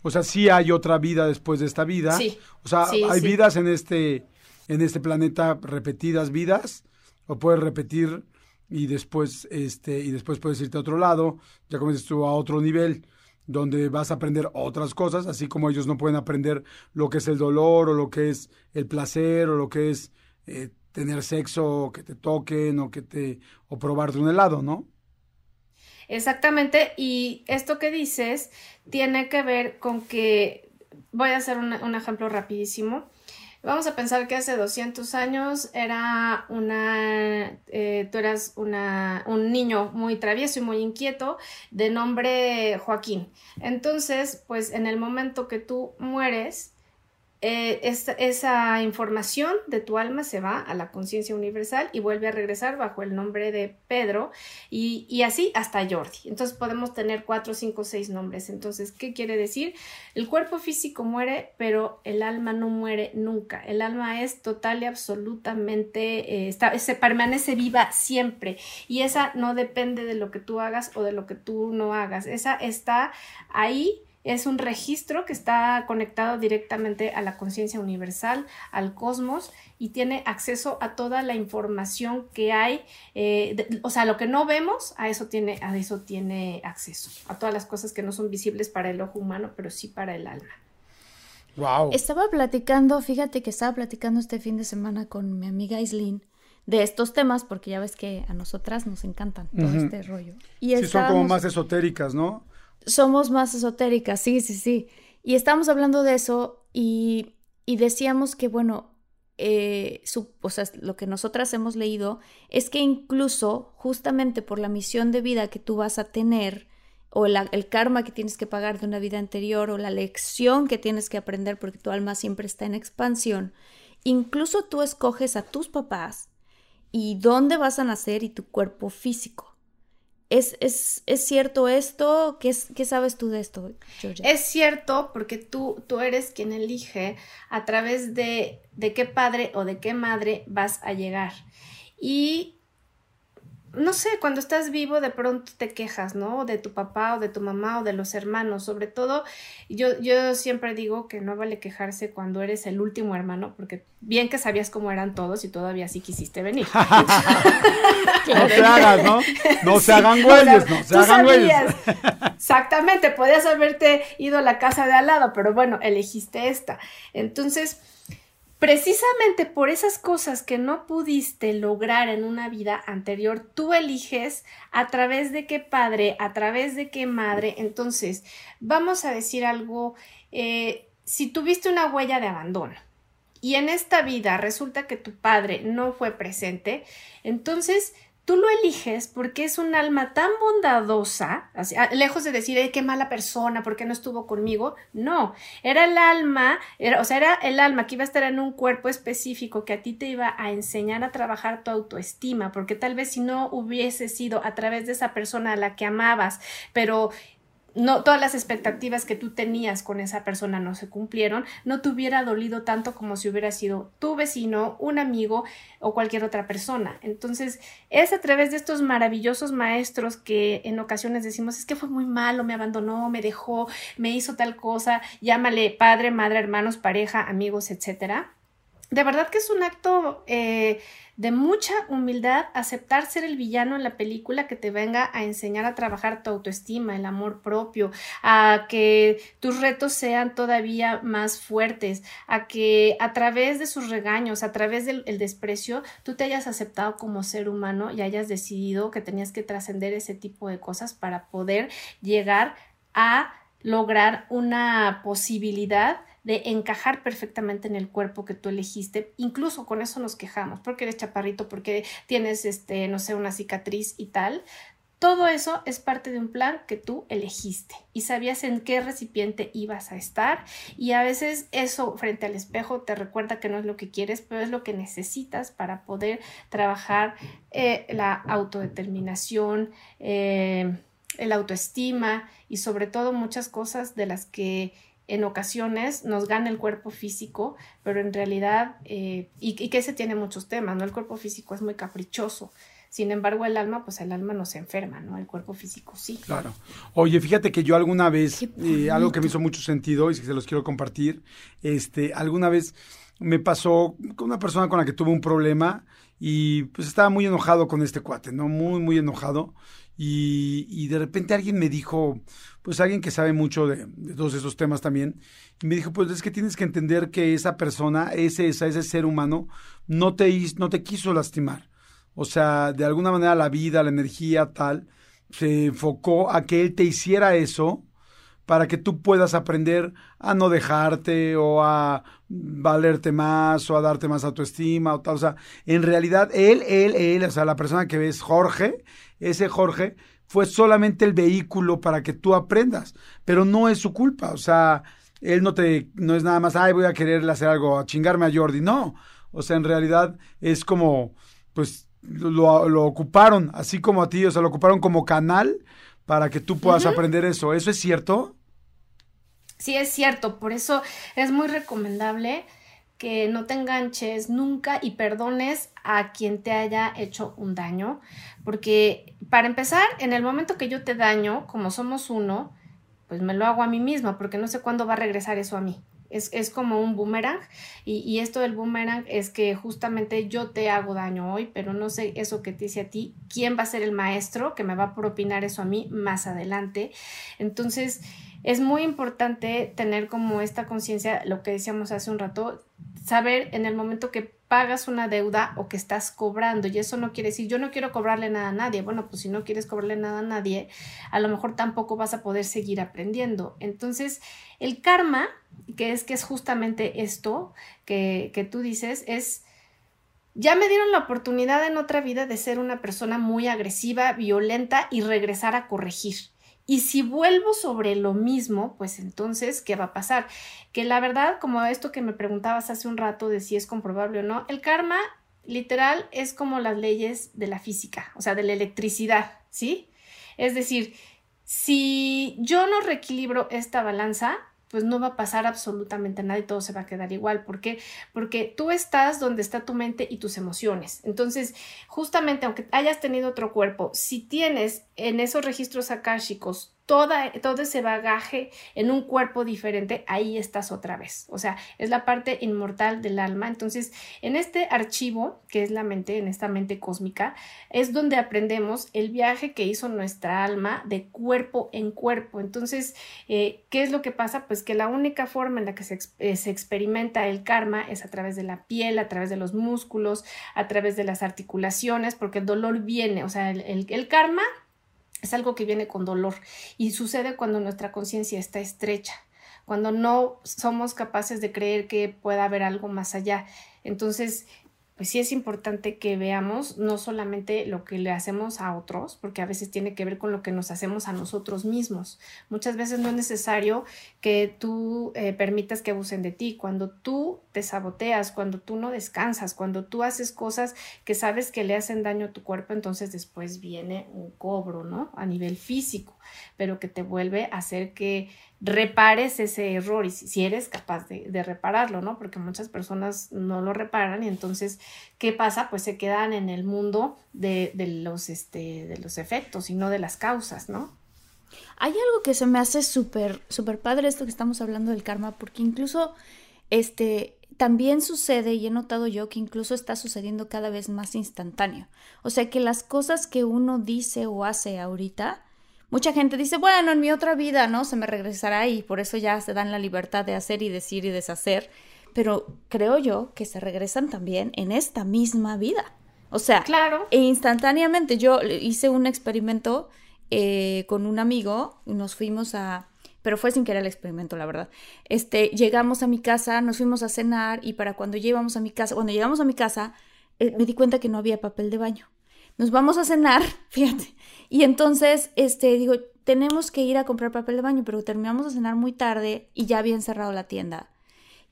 O sea, sí hay otra vida después de esta vida. Sí. O sea, hay vidas en este, en este planeta, repetidas vidas, o puedes repetir y después, este, y después puedes irte a otro lado, ya comienzas tú a otro nivel donde vas a aprender otras cosas, así como ellos no pueden aprender lo que es el dolor o lo que es el placer o lo que es eh, tener sexo o que te toquen o que te o probarte un helado, ¿no? Exactamente, y esto que dices tiene que ver con que voy a hacer un ejemplo rapidísimo. Vamos a pensar que hace 200 años era una, eh, tú eras una, un niño muy travieso y muy inquieto de nombre Joaquín. Entonces, pues en el momento que tú mueres, eh, esa, información de tu alma se va a la conciencia universal y vuelve a regresar bajo el nombre de Pedro y, así hasta Jordi. Entonces podemos tener cuatro, cinco, seis nombres. Entonces, ¿qué quiere decir? El cuerpo físico muere, pero el alma no muere nunca. El alma es total y absolutamente, eh, se permanece viva siempre y esa no depende de lo que tú hagas o de lo que tú no hagas. Esa está ahí es un registro que está conectado directamente a la conciencia universal, al cosmos, y tiene acceso a toda la información que hay, eh, o sea, lo que no vemos, a eso, tiene, a eso tiene acceso, a todas las cosas que no son visibles para el ojo humano, pero sí para el alma. Wow. Estaba platicando, fíjate que estaba platicando este fin de semana con mi amiga Islin de estos temas, porque ya ves que a nosotras nos encantan todo este rollo. Y sí, son como más esotéricas, ¿no? Somos más esotéricas, sí, sí, sí. Y estamos hablando de eso y, decíamos que, bueno, eh, o sea, lo que nosotras hemos leído es que incluso justamente por la misión de vida que tú vas a tener, o el karma que tienes que pagar de una vida anterior, o la lección que tienes que aprender porque tu alma siempre está en expansión, incluso tú escoges a tus papás y dónde vas a nacer y tu cuerpo físico. ¿Es, es, es cierto esto? ¿Qué, ¿Qué, sabes tú de esto, Georgia? Es cierto porque tú, tú eres quien elige a través de, de qué padre o de qué madre vas a llegar. Y no sé, cuando estás vivo de pronto te quejas, ¿no? De tu papá o de tu mamá o de los hermanos. Sobre todo, yo, yo siempre digo que no vale quejarse cuando eres el último hermano, porque bien que sabías cómo eran todos y todavía sí quisiste venir. no se hagas, ¿no? No se hagan güeyes, no se hagan güeyes. Exactamente, podías haberte ido a la casa de al lado, pero bueno, elegiste esta. Entonces, Precisamente por esas cosas que no pudiste lograr en una vida anterior, tú eliges a través de qué padre, a través de qué madre. Entonces, vamos a decir algo, eh, si tuviste una huella de abandono y en esta vida resulta que tu padre no fue presente, entonces Tú lo eliges porque es un alma tan bondadosa, ah, lejos de decir, qué mala persona, ¿por qué no estuvo conmigo? No, era el alma, o sea, era el alma que iba a estar en un cuerpo específico que a ti te iba a enseñar a trabajar tu autoestima, porque tal vez si no hubiese sido a través de esa persona a la que amabas, pero no todas las expectativas que tú tenías con esa persona no se cumplieron, no te hubiera dolido tanto como si hubiera sido tu vecino, un amigo o cualquier otra persona. Entonces, es a través de estos maravillosos maestros que en ocasiones decimos, es que fue muy malo, me abandonó, me dejó, me hizo tal cosa, llámale padre, madre, hermanos, pareja, amigos, etcétera. De verdad que es un acto eh, de mucha humildad aceptar ser el villano en la película que te venga a enseñar a trabajar tu autoestima, el amor propio, a que tus retos sean todavía más fuertes, a que a través de sus regaños, a través del desprecio, tú te hayas aceptado como ser humano y hayas decidido que tenías que trascender ese tipo de cosas para poder llegar a lograr una posibilidad de encajar perfectamente en el cuerpo que tú elegiste. Incluso con eso nos quejamos, porque eres chaparrito, porque tienes, este, no sé, una cicatriz y tal. Todo eso es parte de un plan que tú elegiste y sabías en qué recipiente ibas a estar y a veces eso frente al espejo te recuerda que no es lo que quieres, pero es lo que necesitas para poder trabajar eh, la autodeterminación, eh, el autoestima y sobre todo muchas cosas de las que en ocasiones nos gana el cuerpo físico, pero en realidad, eh, y, que ese tiene muchos temas, ¿no? El cuerpo físico es muy caprichoso. Sin embargo, el alma, pues el alma no se enferma, ¿no? El cuerpo físico sí. Claro. Oye, fíjate que yo alguna vez, eh, algo que me hizo mucho sentido y que se los quiero compartir, este, alguna vez me pasó con una persona con la que tuve un problema y pues estaba muy enojado con este cuate, ¿no? Muy, muy enojado. Y, y de repente alguien me dijo, pues alguien que sabe mucho de, todos esos temas también, y me dijo, pues es que tienes que entender que esa persona, ese, ese ser humano, no te, no te quiso lastimar. O sea, de alguna manera la vida, la energía, tal, se enfocó a que él te hiciera eso para que tú puedas aprender a no dejarte o a valerte más o a darte más autoestima o tal. O sea, en realidad él, él, él, o sea, la persona que ves, Jorge, ese Jorge, fue solamente el vehículo para que tú aprendas, pero no es su culpa, o sea, él no te, no es nada más, ay, voy a quererle hacer algo, a chingarme a Jordi, no, o sea, en realidad es como, pues, lo, lo ocuparon, así como a ti, o sea, lo ocuparon como canal para que tú puedas aprender eso, ¿eso es cierto? Sí, es cierto, por eso es muy recomendable que no te enganches nunca y perdones a quien te haya hecho un daño, porque para empezar, en el momento que yo te daño, como somos uno, pues me lo hago a mí misma, porque no sé cuándo va a regresar eso a mí. Es, como un boomerang y, y, esto del boomerang es que justamente yo te hago daño hoy, pero no sé eso que te hice a ti, quién va a ser el maestro que me va a propinar eso a mí más adelante. Entonces, es muy importante tener como esta conciencia, lo que decíamos hace un rato, saber en el momento que pagas una deuda o que estás cobrando. Y eso no quiere decir, yo no quiero cobrarle nada a nadie. Bueno, pues si no quieres cobrarle nada a nadie, a lo mejor tampoco vas a poder seguir aprendiendo. Entonces, el karma, que es que es justamente esto que, que tú dices, es... Ya me dieron la oportunidad en otra vida de ser una persona muy agresiva, violenta y regresar a corregir. Y si vuelvo sobre lo mismo, pues entonces, ¿qué va a pasar? Que la verdad, como esto que me preguntabas hace un rato de si es comprobable o no, el karma literal es como las leyes de la física, o sea, de la electricidad, ¿sí? Es decir, si yo no reequilibro esta balanza, pues no va a pasar absolutamente nada y todo se va a quedar igual. ¿Por qué? Porque tú estás donde está tu mente y tus emociones. Entonces, justamente aunque hayas tenido otro cuerpo, si tienes en esos registros akáshicos todo ese bagaje en un cuerpo diferente, ahí estás otra vez. O sea, es la parte inmortal del alma. Entonces, en este archivo, que es la mente, en esta mente cósmica, es donde aprendemos el viaje que hizo nuestra alma de cuerpo en cuerpo. Entonces, eh, ¿qué es lo que pasa? Pues que la única forma en la que se, eh, se experimenta el karma es a través de la piel, a través de los músculos, a través de las articulaciones, porque el dolor viene, o sea, el, el karma es algo que viene con dolor y sucede cuando nuestra conciencia está estrecha, cuando no somos capaces de creer que pueda haber algo más allá. Entonces, pues sí es importante que veamos no solamente lo que le hacemos a otros, porque a veces tiene que ver con lo que nos hacemos a nosotros mismos. Muchas veces no es necesario que tú eh, permitas que abusen de ti. Cuando tú te saboteas, cuando tú no descansas, cuando tú haces cosas que sabes que le hacen daño a tu cuerpo, entonces después viene un cobro, ¿no? A nivel físico, pero que te vuelve a hacer que repares ese error y si, eres capaz de, repararlo, ¿no? Porque muchas personas no lo reparan y entonces, ¿qué pasa? Pues se quedan en el mundo de, los, este, de los efectos y no de las causas, ¿no? Hay algo que se me hace súper, súper padre esto que estamos hablando del karma, porque incluso, este, también sucede, y he notado yo que incluso está sucediendo cada vez más instantáneo. O sea que las cosas que uno dice o hace ahorita, Mucha gente dice, bueno, en mi otra vida, ¿no? Se me regresará y por eso ya se dan la libertad de hacer y decir y deshacer. Pero creo yo que se regresan también en esta misma vida. O sea, claro. E instantáneamente yo hice un experimento eh, con un amigo nos fuimos a, pero fue sin querer el experimento, la verdad. Este, llegamos a mi casa, nos fuimos a cenar y para cuando llegamos a mi casa, cuando llegamos a mi casa, eh, me di cuenta que no había papel de baño nos vamos a cenar, fíjate. Y entonces, este, digo, tenemos que ir a comprar papel de baño, pero terminamos de cenar muy tarde y ya habían cerrado la tienda.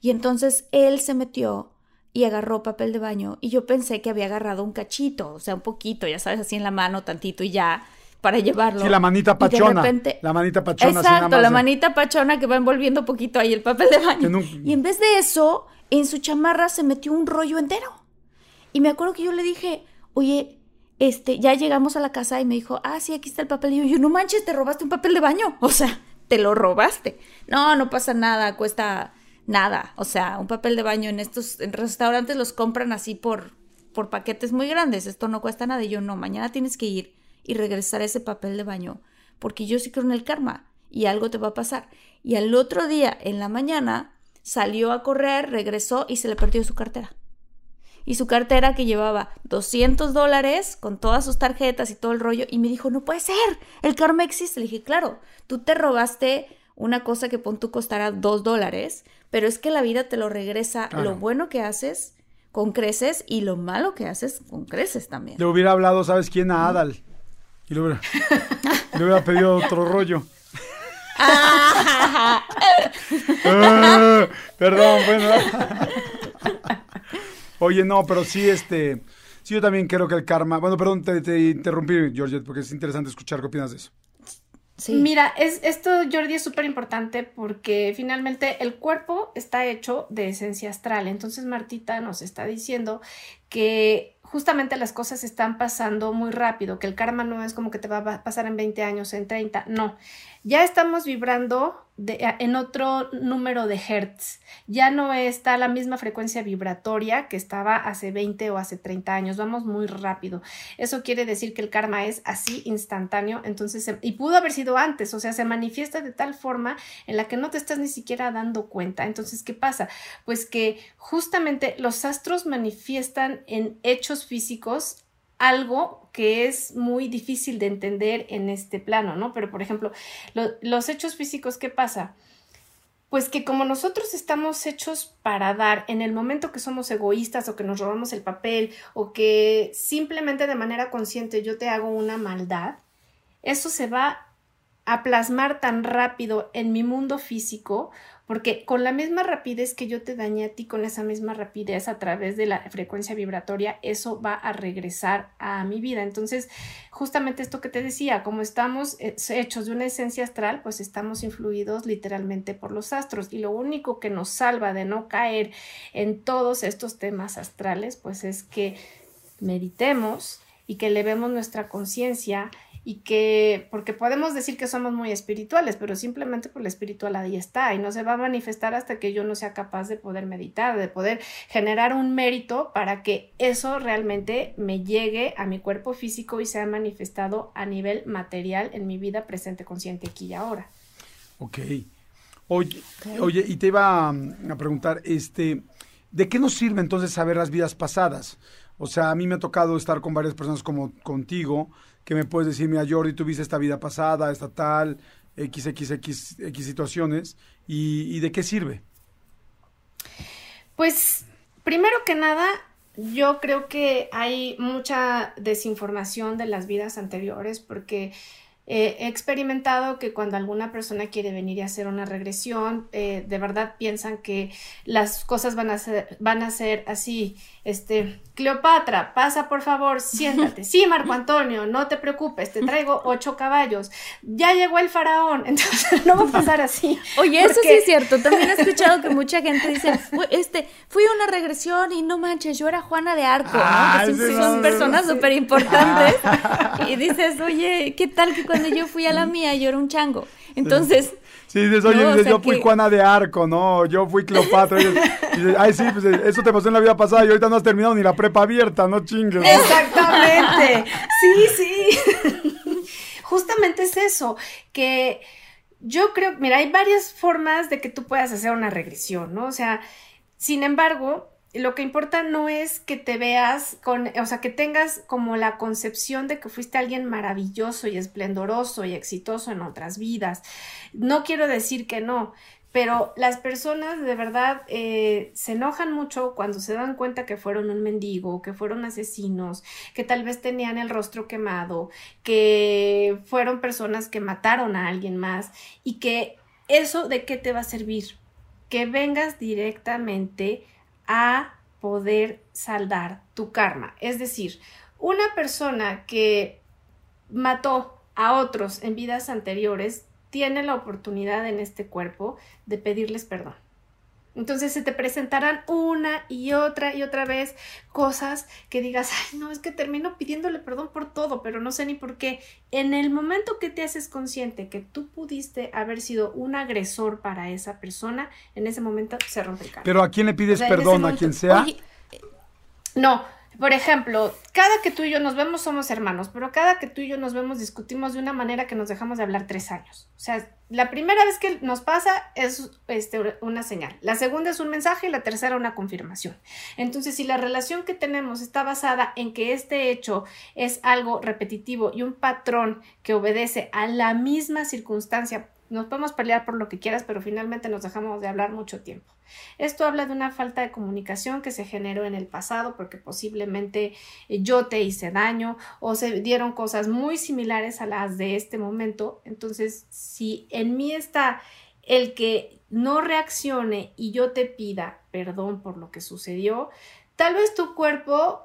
Y entonces él se metió y agarró papel de baño y yo pensé que había agarrado un cachito, o sea, un poquito, ya sabes, así en la mano, tantito y ya para llevarlo. Sí, la manita pachona. la manita pachona. Exacto, la manita pachona que va envolviendo poquito ahí el papel de baño. Y en vez de eso, en su chamarra se metió un rollo entero. Y me acuerdo que yo le dije, oye, este, ya llegamos a la casa y me dijo, ah, sí, aquí está el papel. Y yo, no manches, te robaste un papel de baño. O sea, te lo robaste. No, no pasa nada, cuesta nada. O sea, un papel de baño en estos restaurantes los compran así por, por paquetes muy grandes. Esto no cuesta nada. Y yo, no, mañana tienes que ir y regresar ese papel de baño. Porque yo sí creo en el karma y algo te va a pasar. Y al otro día, en la mañana, salió a correr, regresó y se le perdió su cartera y su cartera que llevaba 200 dólares con todas sus tarjetas y todo el rollo y me dijo, no puede ser, el karma existe. Le dije, claro, tú te robaste una cosa que pon tú costará 2 dólares, pero es que la vida te lo regresa lo bueno que haces con creces y lo malo que haces con creces también. Le hubiera hablado, ¿sabes quién? A Adal. Y le hubiera, le hubiera pedido otro rollo. Ah, perdón, bueno. Oye, no, pero sí, este, sí, yo también creo que el karma, bueno, perdón, te, interrumpí, Georgette, porque es interesante escuchar qué opinas de eso. Sí. Mira, es, esto, Jordi, es súper importante porque finalmente el cuerpo está hecho de esencia astral. Entonces, Martita nos está diciendo que justamente las cosas están pasando muy rápido, que el karma no es como que te va a pasar en 20 años, en 30, no ya estamos vibrando en otro número de hertz. Ya no está la misma frecuencia vibratoria que estaba hace 20 o hace 30 años. Vamos muy rápido. Eso quiere decir que el karma es así instantáneo. Entonces, y pudo haber sido antes, o sea, se manifiesta de tal forma en la que no te estás ni siquiera dando cuenta. Entonces, ¿qué pasa? Pues que justamente los astros manifiestan en hechos físicos algo que es muy difícil de entender en este plano, ¿no? Pero, por ejemplo, los hechos físicos, ¿qué pasa? Pues que como nosotros estamos hechos para dar en el momento que somos egoístas o que nos robamos el papel o que simplemente de manera consciente yo te hago una maldad, eso se va a plasmar tan rápido en mi mundo físico, porque con la misma rapidez que yo te dañé a ti, con esa misma rapidez a través de la frecuencia vibratoria, eso va a regresar a mi vida. Entonces, justamente esto que te decía, como estamos eh, hechos de una esencia astral, pues estamos influidos literalmente por los astros y lo único que nos salva de no caer en todos estos temas astrales, pues es que meditemos y que elevemos nuestra conciencia y que, porque podemos decir que somos muy espirituales, pero simplemente por la espiritual ahí está y no se va a manifestar hasta que yo no sea capaz de poder meditar, de poder generar un mérito para que eso realmente me llegue a mi cuerpo físico y sea manifestado a nivel material en mi vida presente, consciente aquí y ahora. Ok. Oye, oye y te iba a, a preguntar, este, ¿de qué nos sirve entonces saber las vidas pasadas? O sea, a mí me ha tocado estar con varias personas como contigo, que me puedes decir, mira, Jordi, tuviste esta vida pasada, esta tal, XXX X situaciones, y, y de qué sirve? Pues, primero que nada, yo creo que hay mucha desinformación de las vidas anteriores porque eh, he experimentado que cuando alguna persona quiere venir a hacer una regresión, eh, de verdad piensan que las cosas van a ser, van a ser así. Este, Cleopatra, pasa por favor, siéntate. Sí, Marco Antonio, no te preocupes, te traigo ocho caballos. Ya llegó el faraón, entonces no va a pasar así. Oye, eso sí es cierto. También he escuchado que mucha gente dice, este, fui a una regresión y no manches, yo era Juana de Arco, ¿no? Ah, que son, personas súper importantes. Y dices, oye, ¿qué tal que cuando yo fui a la mía yo era un chango? Entonces... Sí, dices, oye, yo fui Juana de Arco, ¿no? Yo fui Cleopatra. Y dices, ay, sí, pues eso te pasó en la vida pasada y ahorita no has terminado ni la prepa abierta, no chingues. Exactamente. Sí, sí. Justamente es eso, que yo creo, mira, hay varias formas de que tú puedas hacer una regresión, ¿no? O sea, sin embargo, lo que importa no es que te veas con, o sea, que tengas como la concepción de que fuiste alguien maravilloso y esplendoroso y exitoso en otras vidas. No quiero decir que no, pero las personas de verdad eh, se enojan mucho cuando se dan cuenta que fueron un mendigo, que fueron asesinos, que tal vez tenían el rostro quemado, que fueron personas que mataron a alguien más y que eso de qué te va a servir, que vengas directamente a poder saldar tu karma. Es decir, una persona que mató a otros en vidas anteriores tiene la oportunidad en este cuerpo de pedirles perdón. Entonces se te presentarán una y otra y otra vez cosas que digas, ay, no, es que termino pidiéndole perdón por todo, pero no sé ni por qué. En el momento que te haces consciente que tú pudiste haber sido un agresor para esa persona, en ese momento se rompe el Pero ¿a quién le pides perdón? ¿A quien sea? no, por ejemplo, cada que tú y yo nos vemos somos hermanos, pero cada que tú y yo nos vemos discutimos de una manera que nos dejamos de hablar tres años. O sea, la primera vez que nos pasa es este, una señal, la segunda es un mensaje y la tercera una confirmación. Entonces, si la relación que tenemos está basada en que este hecho es algo repetitivo y un patrón que obedece a la misma circunstancia nos podemos pelear por lo que quieras, pero finalmente nos dejamos de hablar mucho tiempo. Esto habla de una falta de comunicación que se generó en el pasado porque posiblemente eh, yo te hice daño o se dieron cosas muy similares a las de este momento. Entonces, si en mí está el que no reaccione y yo te pida perdón por lo que sucedió, tal vez tu cuerpo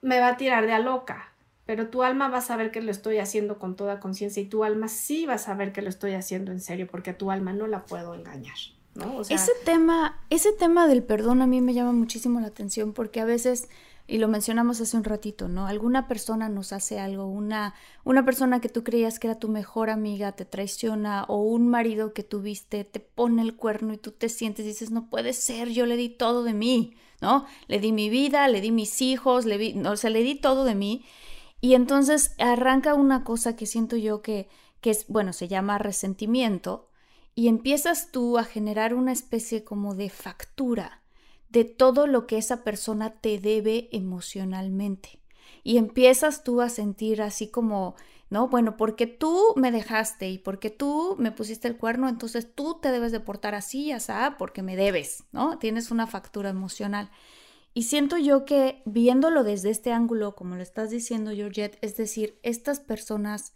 me va a tirar de a loca, pero tu alma va a saber que lo estoy haciendo con toda conciencia y tu alma sí va a saber que lo estoy haciendo en serio porque a tu alma no la puedo engañar. ¿no? ese tema, ese tema del perdón a mí me llama muchísimo la atención porque a veces y lo mencionamos hace un ratito, ¿no? Alguna persona nos hace algo, una, una persona que tú creías que era tu mejor amiga te traiciona o un marido que tuviste te pone el cuerno y tú te sientes y dices, no puede ser, yo le di todo de mí, ¿no? Le di mi vida, le di mis hijos, le di, o sea, le di todo de mí y entonces arranca una cosa que siento yo que, que es, bueno, se llama resentimiento y empiezas tú a generar una especie como de factura de todo lo que esa persona te debe emocionalmente. Y empiezas tú a sentir así como, ¿no? Bueno, porque tú me dejaste y porque tú me pusiste el cuerno, entonces tú te debes de portar así, ya porque me debes, ¿no? Tienes una factura emocional. Y siento yo que viéndolo desde este ángulo, como lo estás diciendo, Georgette, es decir, estas personas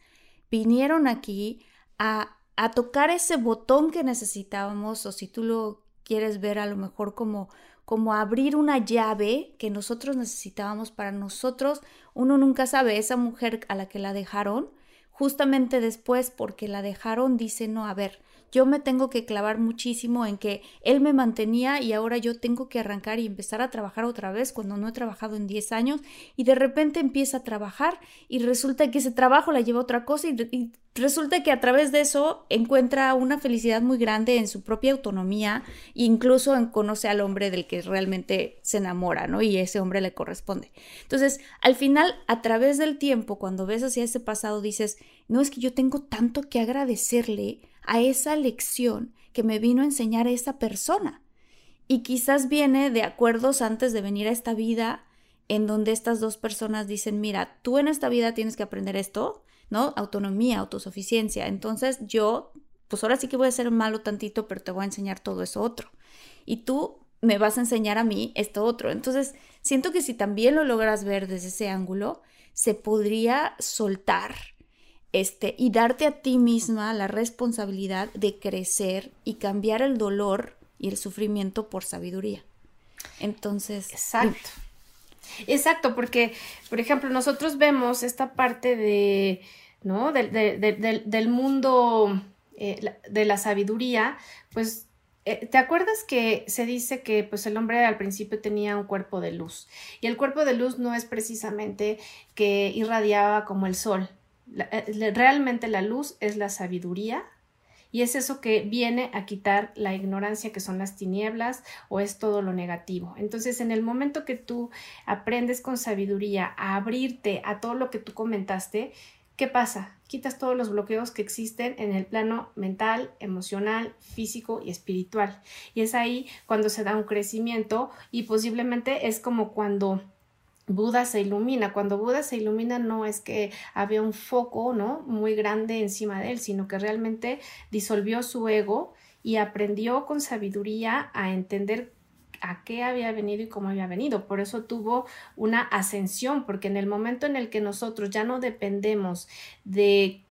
vinieron aquí a, a tocar ese botón que necesitábamos, o si tú lo quieres ver a lo mejor como como abrir una llave que nosotros necesitábamos para nosotros. Uno nunca sabe, esa mujer a la que la dejaron, justamente después porque la dejaron, dice, no, a ver, yo me tengo que clavar muchísimo en que él me mantenía y ahora yo tengo que arrancar y empezar a trabajar otra vez cuando no he trabajado en 10 años y de repente empieza a trabajar y resulta que ese trabajo la lleva a otra cosa y, resulta que a través de eso encuentra una felicidad muy grande en su propia autonomía e incluso en conoce al hombre del que realmente se enamora, ¿no? Y ese hombre le corresponde. Entonces, al final, a través del tiempo, cuando ves hacia ese pasado, dices, no es que yo tengo tanto que agradecerle a esa lección que me vino a enseñar esa persona. Y quizás viene de acuerdos antes de venir a esta vida en donde estas dos personas dicen, mira, tú en esta vida tienes que aprender esto, ¿no? Autonomía, autosuficiencia. Entonces yo, pues ahora sí que voy a ser malo tantito, pero te voy a enseñar todo eso otro. Y tú me vas a enseñar a mí esto otro. Entonces, siento que si también lo logras ver desde ese ángulo, se podría soltar este, y darte a ti misma la responsabilidad de crecer y cambiar el dolor y el sufrimiento por sabiduría. Entonces. Exacto. Exacto, porque, por ejemplo, nosotros vemos esta parte de, ¿no? del mundo eh, de la sabiduría, pues eh, ¿Te acuerdas que se dice que pues el hombre al principio tenía un cuerpo de luz? Y el cuerpo de luz no es precisamente que irradiaba como el sol, eh, realmente la luz es la sabiduría y es eso que viene a quitar la ignorancia que son las tinieblas o es todo lo negativo. Entonces, en el momento que tú aprendes con sabiduría a abrirte a todo lo que tú comentaste, ¿qué pasa? Quitas todos los bloqueos que existen en el plano mental, emocional, físico y espiritual. Y es ahí cuando se da un crecimiento y posiblemente es como cuando Buda se ilumina. Cuando Buda se ilumina no es que había un foco, ¿no? Muy grande encima de él, sino que realmente disolvió su ego y aprendió con sabiduría a entender a qué había venido y cómo había venido. Por eso tuvo una ascensión, porque en el momento en el que nosotros ya no dependemos de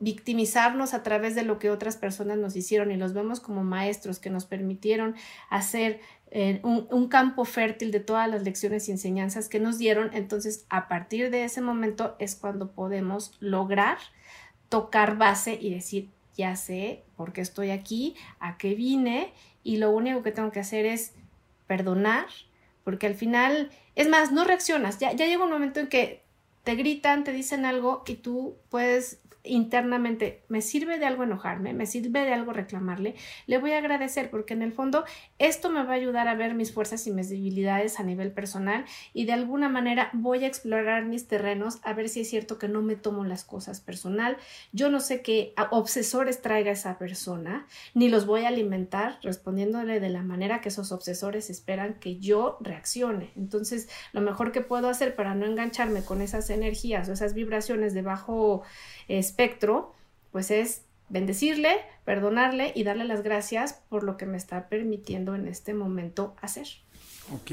victimizarnos a través de lo que otras personas nos hicieron y los vemos como maestros que nos permitieron hacer eh, un, campo fértil de todas las lecciones y enseñanzas que nos dieron. Entonces, a partir de ese momento es cuando podemos lograr tocar base y decir, ya sé por qué estoy aquí, a qué vine y lo único que tengo que hacer es perdonar, porque al final, es más, no reaccionas, ya, ya llega un momento en que te gritan, te dicen algo y tú puedes internamente me sirve de algo enojarme, me sirve de algo reclamarle, le voy a agradecer porque en el fondo esto me va a ayudar a ver mis fuerzas y mis debilidades a nivel personal y de alguna manera voy a explorar mis terrenos a ver si es cierto que no me tomo las cosas personal. Yo no sé qué obsesores traiga esa persona, ni los voy a alimentar respondiéndole de la manera que esos obsesores esperan que yo reaccione. Entonces, lo mejor que puedo hacer para no engancharme con esas energías o esas vibraciones de bajo espectro, pues es bendecirle, perdonarle y darle las gracias por lo que me está permitiendo en este momento hacer. Ok.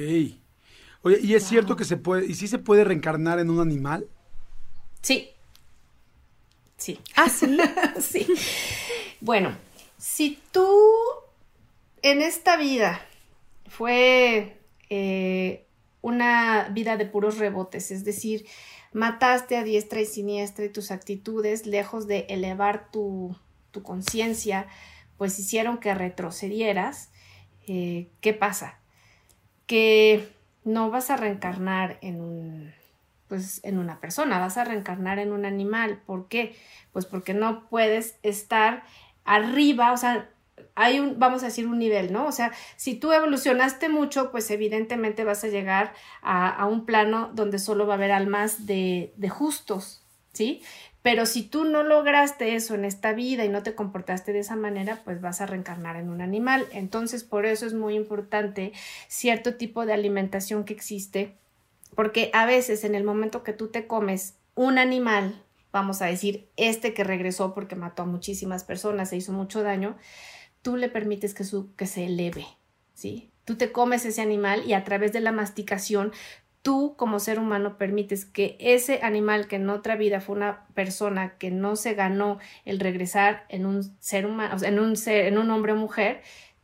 Oye, ¿y es cierto que se puede, y sí se puede reencarnar en un animal? Sí. Sí. Ah, sí. sí. Bueno, si tú en esta vida fue eh, una vida de puros rebotes, es decir, mataste a diestra y siniestra y tus actitudes, lejos de elevar tu, tu conciencia, pues hicieron que retrocedieras, eh, ¿qué pasa? Que no vas a reencarnar en un pues en una persona, vas a reencarnar en un animal. ¿Por qué? Pues porque no puedes estar arriba, o sea, hay un, vamos a decir, un nivel, ¿no? O sea, si tú evolucionaste mucho, pues evidentemente vas a llegar a, un plano donde solo va a haber almas de, de justos, ¿sí? Pero si tú no lograste eso en esta vida y no te comportaste de esa manera, pues vas a reencarnar en un animal. Entonces, por eso es muy importante cierto tipo de alimentación que existe, porque a veces en el momento que tú te comes un animal, vamos a decir, este que regresó porque mató a muchísimas personas, se hizo mucho daño, tú le permites que, su, que se eleve, ¿sí? Tú te comes ese animal y a través de la masticación tú como ser humano permites que ese animal que en otra vida fue una persona que no se ganó el regresar en un ser humano, en un ser, en un hombre o mujer,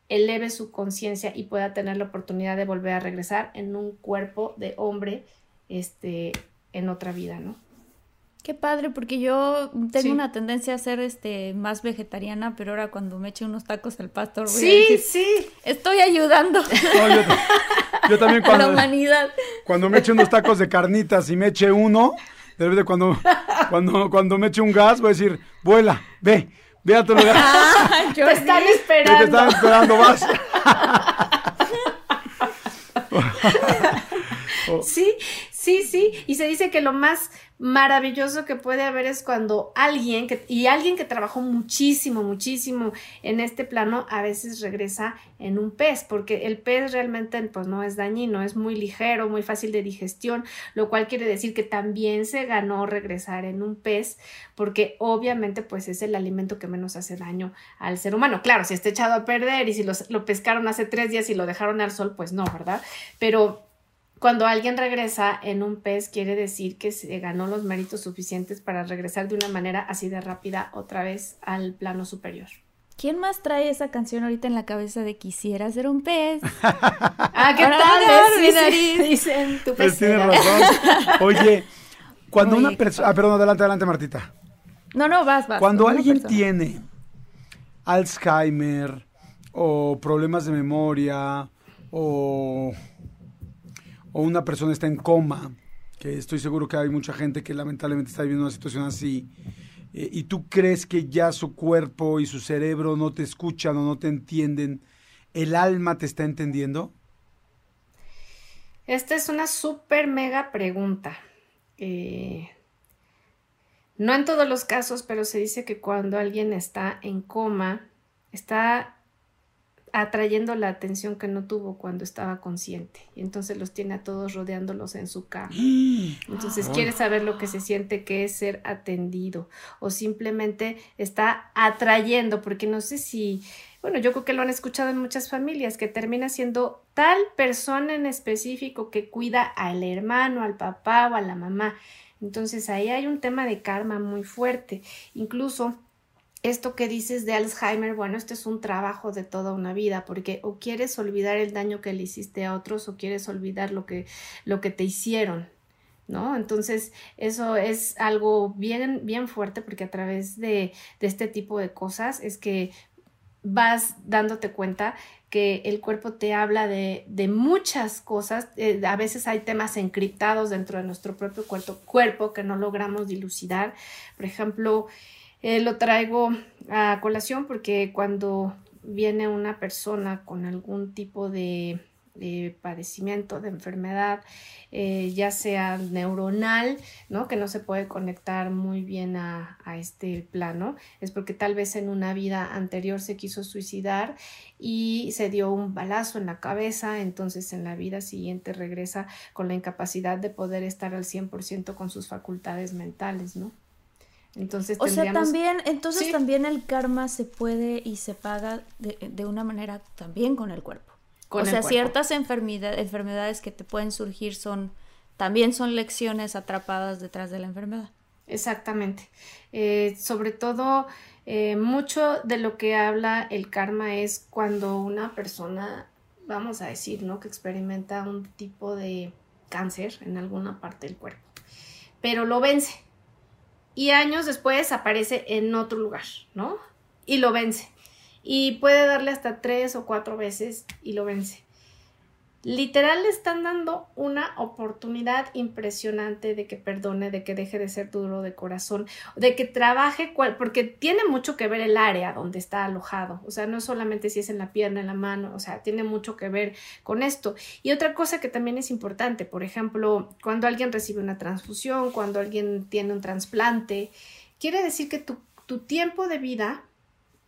eleve su conciencia y pueda tener la oportunidad de volver a regresar en un cuerpo de hombre este en otra vida, ¿no? Qué padre, porque yo tengo una tendencia a ser este más vegetariana, pero ahora cuando me eche unos tacos al pastor voy sí, a decir, sí. estoy ayudando yo, también cuando, a la humanidad. Cuando me eche unos tacos de carnitas y me eche uno, de repente cuando, cuando, cuando me eche un gas voy a decir, vuela, ve, ve a tu lugar. Ah, te están esperando. Te están esperando, vas. sí, sí, sí. Y se dice que lo más maravilloso que puede haber es cuando alguien, que, y alguien que trabajó muchísimo, muchísimo en este plano, a veces regresa en un pez, porque el pez realmente pues no es dañino, es muy ligero, muy fácil de digestión, lo cual quiere decir que también se ganó regresar en un pez, porque obviamente pues es el alimento que menos hace daño al ser humano. Claro, si está echado a perder y si lo pescaron hace tres días y lo dejaron al sol, pues no, ¿verdad? Pero cuando alguien regresa en un pez, quiere decir que se ganó los méritos suficientes para regresar de una manera así de rápida otra vez al plano superior. ¿Quién más trae esa canción ahorita en la cabeza de quisiera ser un pez? ah, ¿qué tal? mi nariz. Dicen tu pez. Oye, cuando una persona... Ah, perdón, adelante, adelante, Martita. No, no, vas, vas. Cuando alguien tiene Alzheimer o problemas de memoria o o una persona está en coma, que estoy seguro que hay mucha gente que lamentablemente está viviendo una situación así, eh, y tú crees que ya su cuerpo y su cerebro no te escuchan o no te entienden, ¿el alma te está entendiendo? Esta es una súper mega pregunta. Eh, no en todos los casos, pero se dice que cuando alguien está en coma, está atrayendo la atención que no tuvo cuando estaba consciente. Y entonces los tiene a todos rodeándolos en su cama. Entonces quiere saber lo que se siente que es ser atendido o simplemente está atrayendo, porque no sé si, bueno, yo creo que lo han escuchado en muchas familias, que termina siendo tal persona en específico que cuida al hermano, al papá o a la mamá. Entonces ahí hay un tema de karma muy fuerte. Incluso esto que dices de Alzheimer, bueno, este es un trabajo de toda una vida, porque o quieres olvidar el daño que le hiciste a otros o quieres olvidar lo que, lo que te hicieron, ¿no? Entonces, eso es algo bien, bien fuerte, porque a través de, de este tipo de cosas es que vas dándote cuenta que el cuerpo te habla de, de muchas cosas. Eh, a veces hay temas encriptados dentro de nuestro propio cuerpo, cuerpo que no logramos dilucidar. Por ejemplo, eh, lo traigo a colación porque cuando viene una persona con algún tipo de, padecimiento, de enfermedad, eh, ya sea neuronal, ¿no? Que no se puede conectar muy bien a, a, este plano, es porque tal vez en una vida anterior se quiso suicidar y se dio un balazo en la cabeza, entonces en la vida siguiente regresa con la incapacidad de poder estar al 100% con sus facultades mentales, ¿no? Entonces o sea, también, entonces también el karma se puede y se paga de, de una manera también con el cuerpo. o sea, ciertas enfermedades que te pueden surgir son, también son lecciones atrapadas detrás de la enfermedad. Exactamente. Eh, sobre todo, eh, mucho de lo que habla el karma es cuando una persona, vamos a decir, ¿no? Que experimenta un tipo de cáncer en alguna parte del cuerpo pero lo vence. Y años después aparece en otro lugar, ¿no? Y lo vence. Y puede darle hasta tres o cuatro veces y lo vence literal le están dando una oportunidad impresionante de que perdone, de que deje de ser duro de corazón, de que trabaje, porque tiene mucho que ver el área donde está alojado, o sea, no solamente si es en la pierna, en la mano, o sea, tiene mucho que ver con esto. Y otra cosa que también es importante, por ejemplo, cuando alguien recibe una transfusión, cuando alguien tiene un trasplante, quiere decir que tu, tu tiempo de vida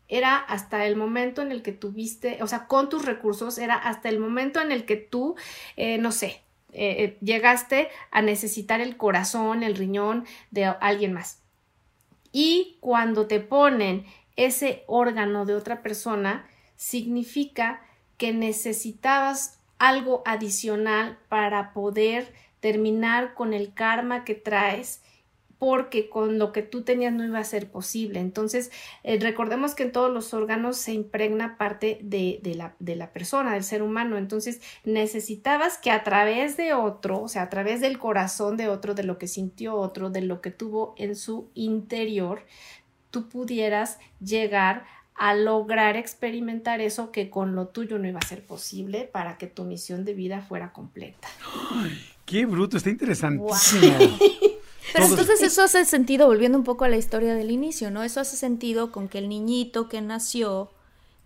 era hasta el momento en el que tuviste, o sea, con tus recursos, era hasta el momento en el que tú, eh, no sé, eh, eh, llegaste a necesitar el corazón, el riñón de alguien más. Y cuando te ponen ese órgano de otra persona, significa que necesitabas algo adicional para poder terminar con el karma que traes porque con lo que tú tenías no iba a ser posible. Entonces, eh, recordemos que en todos los órganos se impregna parte de, la, de, la, persona, del ser humano. Entonces, necesitabas que a través de otro, o sea, a través del corazón de otro, de lo que sintió otro, de lo que tuvo en su interior, tú pudieras llegar a lograr experimentar eso que con lo tuyo no iba a ser posible para que tu misión de vida fuera completa. Ay, qué bruto, está interesantísimo. Pero entonces eso hace sentido, volviendo un poco a la historia del inicio, ¿no? Eso hace sentido con que el niñito que nació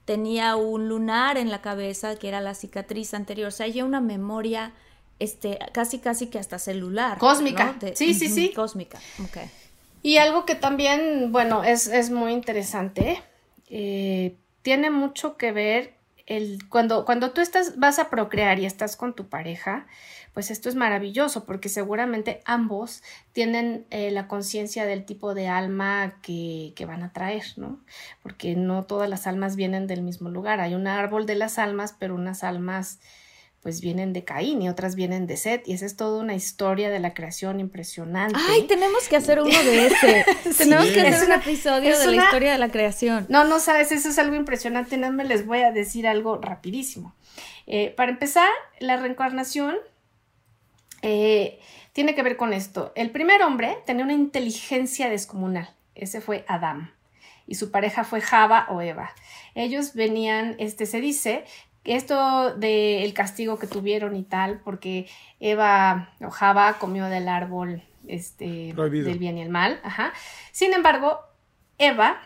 tenía un lunar en la cabeza que era la cicatriz anterior, o sea, hay una memoria este, casi casi que hasta celular. Cósmica. sí, sí, sí. Cósmica, ok. Y algo que también, bueno, es, es muy interesante, eh, tiene mucho que ver el, cuando, cuando tú estás, vas a procrear y estás con tu pareja, pues esto es maravilloso porque seguramente ambos tienen eh, la conciencia del tipo de alma que, que, van a traer, ¿no? Porque no todas las almas vienen del mismo lugar. Hay un árbol de las almas, pero unas almas pues vienen de Caín y otras vienen de Set y esa es toda una historia de la creación impresionante. Ay, tenemos que hacer uno de ese. tenemos que hacer un episodio de la historia de la creación. No, no sabes, eso es algo impresionante, no me les voy a decir algo rapidísimo. Eh, para empezar, la reencarnación eh, tiene que ver con esto. El primer hombre tenía una inteligencia descomunal. Ese fue Adán. Y su pareja fue Java o Eva. Ellos venían, este, se dice, esto del castigo que tuvieron y tal, porque Eva o Java comió del árbol este, del bien y el mal. Ajá. Sin embargo, Eva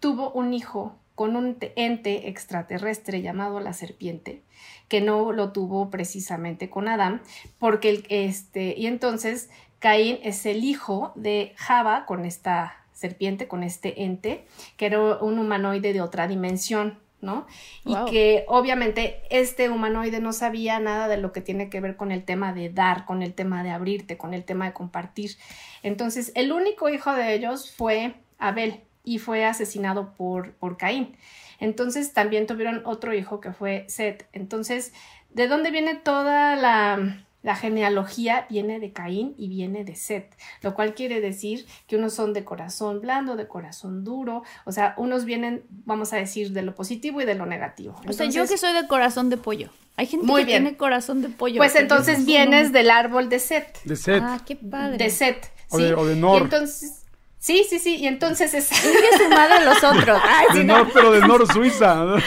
tuvo un hijo con un ente extraterrestre llamado la serpiente, que no lo tuvo precisamente con Adán, porque este, y entonces Caín es el hijo de Java con esta serpiente, con este ente, que era un humanoide de otra dimensión, ¿no? Y que obviamente este humanoide no sabía nada de lo que tiene que ver con el tema de dar, con el tema de abrirte, con el tema de compartir. Entonces, el único hijo de ellos fue Abel y fue asesinado por, por Caín. Entonces también tuvieron otro hijo que fue Set. Entonces, ¿de dónde viene toda la, la genealogía? Viene de Caín y viene de Set, lo cual quiere decir que unos son de corazón blando, de corazón duro, o sea, unos vienen, vamos a decir, de lo positivo y de lo negativo. o sea, yo que soy de corazón de pollo. Hay gente que tiene corazón de pollo. Pues entonces vienes del árbol de Set. De Set. Ah, qué padre. De Set. O, de, o de Nor. entonces, Sí, sí, sí, y entonces es... su madre los otros. de no. pero de Nor Suiza.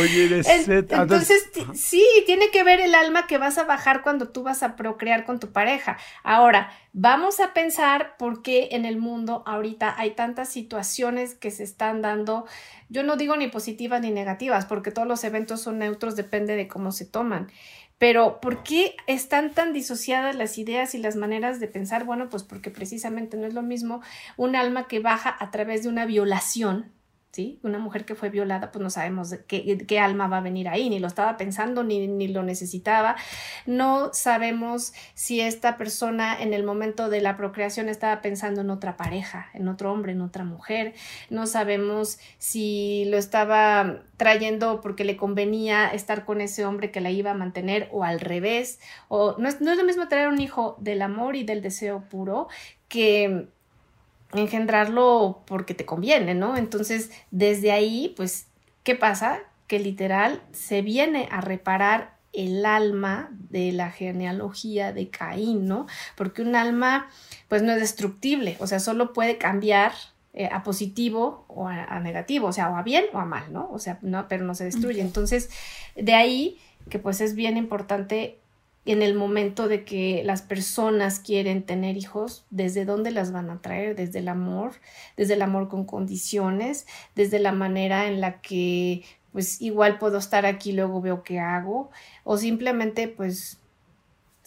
Oye, de set. Entonces, sí, tiene que ver el alma que vas a bajar cuando tú vas a procrear con tu pareja. Ahora, vamos a pensar por qué en el mundo ahorita hay tantas situaciones que se están dando. Yo no digo ni positivas ni negativas, porque todos los eventos son neutros, depende de cómo se toman. Pero ¿por qué están tan disociadas las ideas y las maneras de pensar? Bueno, pues porque precisamente no es lo mismo un alma que baja a través de una violación, ¿sí? Una mujer que fue violada, pues no sabemos qué, qué, alma va a venir ahí, ni lo estaba pensando, ni, ni, lo necesitaba. No sabemos si esta persona en el momento de la procreación estaba pensando en otra pareja, en otro hombre, en otra mujer. No sabemos si lo estaba trayendo porque le convenía estar con ese hombre que la iba a mantener o al revés. O no es, no es lo mismo traer un hijo del amor y del deseo puro que engendrarlo porque te conviene, ¿no? Entonces, desde ahí, pues, ¿qué pasa? Que literal se viene a reparar el alma de la genealogía de Caín, ¿no? Porque un alma pues no es destructible, o sea, solo puede cambiar eh, a positivo o a, negativo, o sea, o a bien o a mal, ¿no? O sea, no, pero no se destruye. Entonces, de ahí que pues es bien importante en el momento de que las personas quieren tener hijos, desde dónde las van a traer, desde el amor, desde el amor con condiciones, desde la manera en la que pues igual puedo estar aquí, luego veo qué hago, o simplemente pues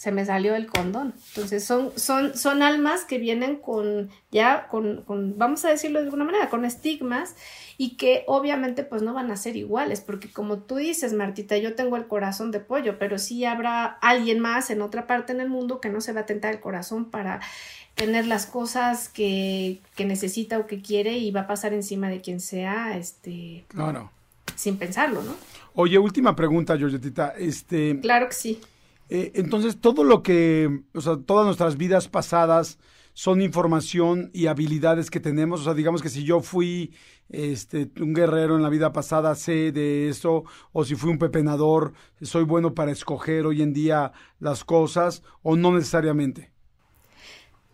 se me salió el condón. Entonces son, son, son almas que vienen con, ya, con, con, vamos a decirlo de alguna manera, con estigmas y que obviamente pues no van a ser iguales, porque como tú dices, Martita, yo tengo el corazón de pollo, pero sí habrá alguien más en otra parte en el mundo que no se va a tentar el corazón para tener las cosas que, que necesita o que quiere y va a pasar encima de quien sea, este... Claro. Sin pensarlo, ¿no? Oye, última pregunta, Georgetita. Este, claro que sí. Eh, entonces, todo lo que, o sea, todas nuestras vidas pasadas son información y habilidades que tenemos. O sea, digamos que si yo fui este, un guerrero en la vida pasada, sé de eso, o si fui un pepenador, soy bueno para escoger hoy en día las cosas, o no necesariamente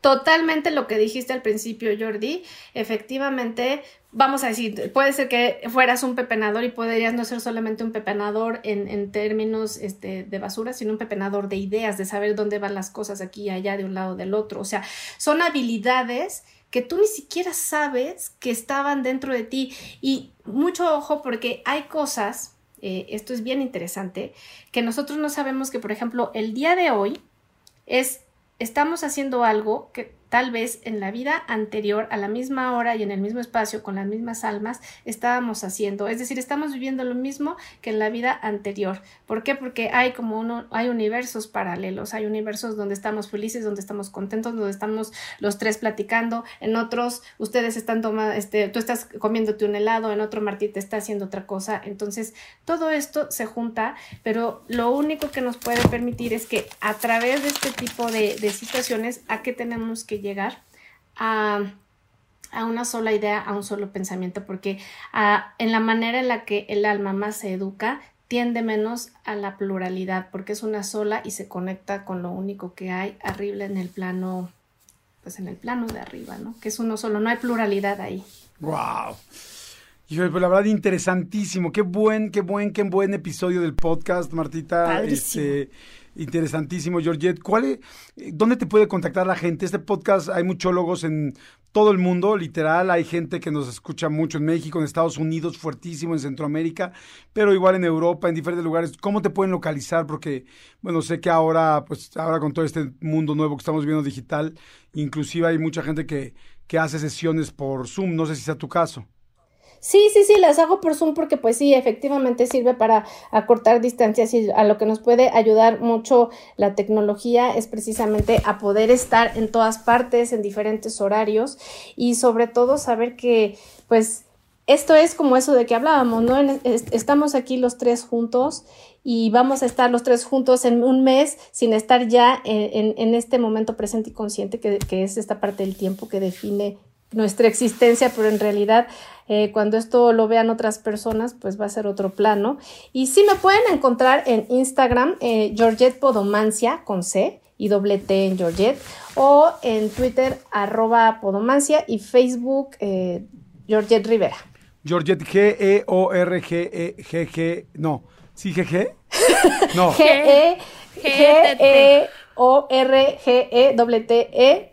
totalmente lo que dijiste al principio, Jordi. Efectivamente, vamos a decir, puede ser que fueras un pepenador y podrías no ser solamente un pepenador en, en términos este, de basura, sino un pepenador de ideas, de saber dónde van las cosas aquí y allá, de un lado del otro. O sea, son habilidades que tú ni siquiera sabes que estaban dentro de ti. Y mucho ojo porque hay cosas, eh, esto es bien interesante, que nosotros no sabemos que, por ejemplo, el día de hoy es estamos haciendo algo que tal vez en la vida anterior, a la misma hora y en el mismo espacio, con las mismas almas, estábamos haciendo. Es decir, estamos viviendo lo mismo que en la vida anterior. ¿Por qué? Porque hay como uno, hay universos paralelos, hay universos donde estamos felices, donde estamos contentos, donde estamos los tres platicando, en otros ustedes están tomando, este, tú estás comiéndote un helado, en otro Martí te está haciendo otra cosa. Entonces, todo esto se junta, pero lo único que nos puede permitir es que a través de este tipo de, de situaciones, ¿a qué tenemos que llegar a, una sola idea, a un solo pensamiento, porque en la manera en la que el alma más se educa, tiende menos a la pluralidad, porque es una sola y se conecta con lo único que hay arriba en el plano, pues en el plano de arriba, ¿no? Que es uno solo, no hay pluralidad ahí. ¡Wow! Hijo, pues la verdad, interesantísimo. Qué buen, qué buen, qué buen episodio del podcast, Martita. Este, Interesantísimo, Georgette. ¿Cuál es, ¿Dónde te puede contactar la gente? Este podcast hay muchólogos en todo el mundo, literal. Hay gente que nos escucha mucho en México, en Estados Unidos, fuertísimo en Centroamérica, pero igual en Europa, en diferentes lugares. ¿Cómo te pueden localizar? Porque, bueno, sé que ahora, pues, ahora con todo este mundo nuevo que estamos viendo digital, inclusive hay mucha gente que, que hace sesiones por Zoom. No sé si sea tu caso. Sí, sí, sí, las hago por Zoom porque pues sí, efectivamente sirve para acortar distancias y a lo que nos puede ayudar mucho la tecnología es precisamente a poder estar en todas partes, en diferentes horarios y sobre todo saber que pues esto es como eso de que hablábamos, ¿no? Estamos aquí los tres juntos y vamos a estar los tres juntos en un mes sin estar ya en, este momento presente y consciente que, que, es esta parte del tiempo que define nuestra existencia, pero en realidad eh, cuando esto lo vean otras personas, pues va a ser otro plano. Y sí me pueden encontrar en Instagram, eh, Georgette Podomancia con C y doble T en Georgette, o en Twitter, arroba Podomancia y Facebook, eh, Georgette Rivera. Georgette G-E-O-R-G-E-G-G, no, ¿sí G-G? No. G-E-G-E. O-R-G-E-T-E,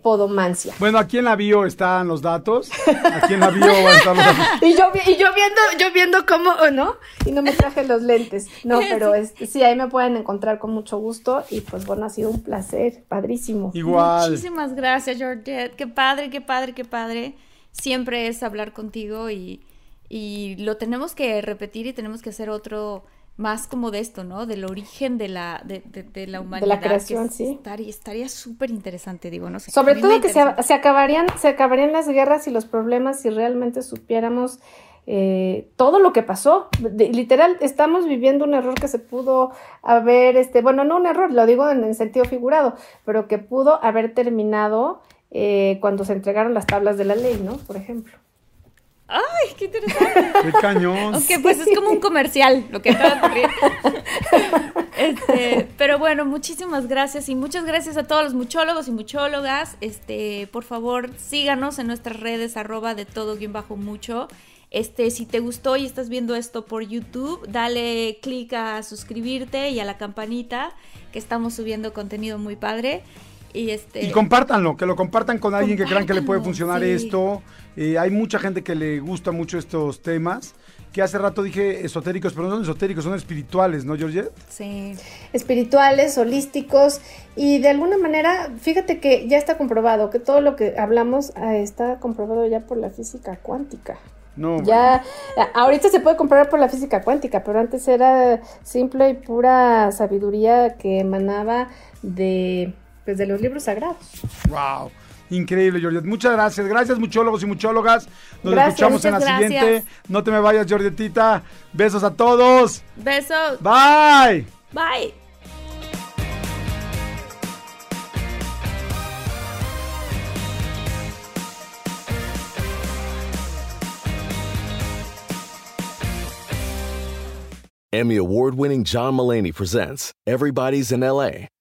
Podomancia. Bueno, aquí en la bio están los datos. Aquí en la bio van a estar los datos. y, yo, y yo viendo, yo viendo cómo, ¿no? Y no me traje los lentes. No, pero sí, ahí me pueden encontrar con mucho gusto. Y pues bueno, ha sido un placer, padrísimo. Igual. Muchísimas gracias, Georgette. Qué padre, qué padre, qué padre. Siempre es hablar contigo y, y lo tenemos que repetir y tenemos que hacer otro más como de esto, ¿no? Del origen de la, de, de, la humanidad. De la creación, sí. Estaría súper interesante, digo, no sé. Sobre todo que se, se, acabarían, se acabarían las guerras y los problemas si realmente supiéramos eh, todo lo que pasó. literal, estamos viviendo un error que se pudo haber, este, bueno, no un error, lo digo en, sentido figurado, pero que pudo haber terminado eh, cuando se entregaron las tablas de la ley, ¿no? Por ejemplo. ¡Ay, qué interesante! ¡Qué cañón! Ok, pues es como un comercial lo que acaba de ocurrir. Este, pero bueno, muchísimas gracias y muchas gracias a todos los muchólogos y muchólogas. Este, por favor, síganos en nuestras redes arroba de todo guion bajo mucho. Este, si te gustó y estás viendo esto por YouTube, dale clic a suscribirte y a la campanita, que estamos subiendo contenido muy padre. Y, este, Y compártanlo, que lo compartan con alguien que crean que le puede funcionar sí. esto. Eh, hay mucha gente que le gusta mucho estos temas. Que hace rato dije esotéricos, pero no son esotéricos, son espirituales, ¿no, Georgette? Sí. espirituales, holísticos y de alguna manera, fíjate que ya está comprobado, que todo lo que hablamos ah, está comprobado ya por la física cuántica. No, Ya, ahorita se puede comprobar por la física cuántica, pero antes era simple y pura sabiduría que emanaba de, pues, de los libros sagrados. Wow. Increíble, Georgette. Muchas gracias. Gracias, muchólogos y muchólogas. Nos Gracias, escuchamos en la muchas gracias. siguiente. No te me vayas, Georgetita. Besos a todos. Besos. Bye. Bye. Emmy award winning John Mullaney presents Everybody's in LA,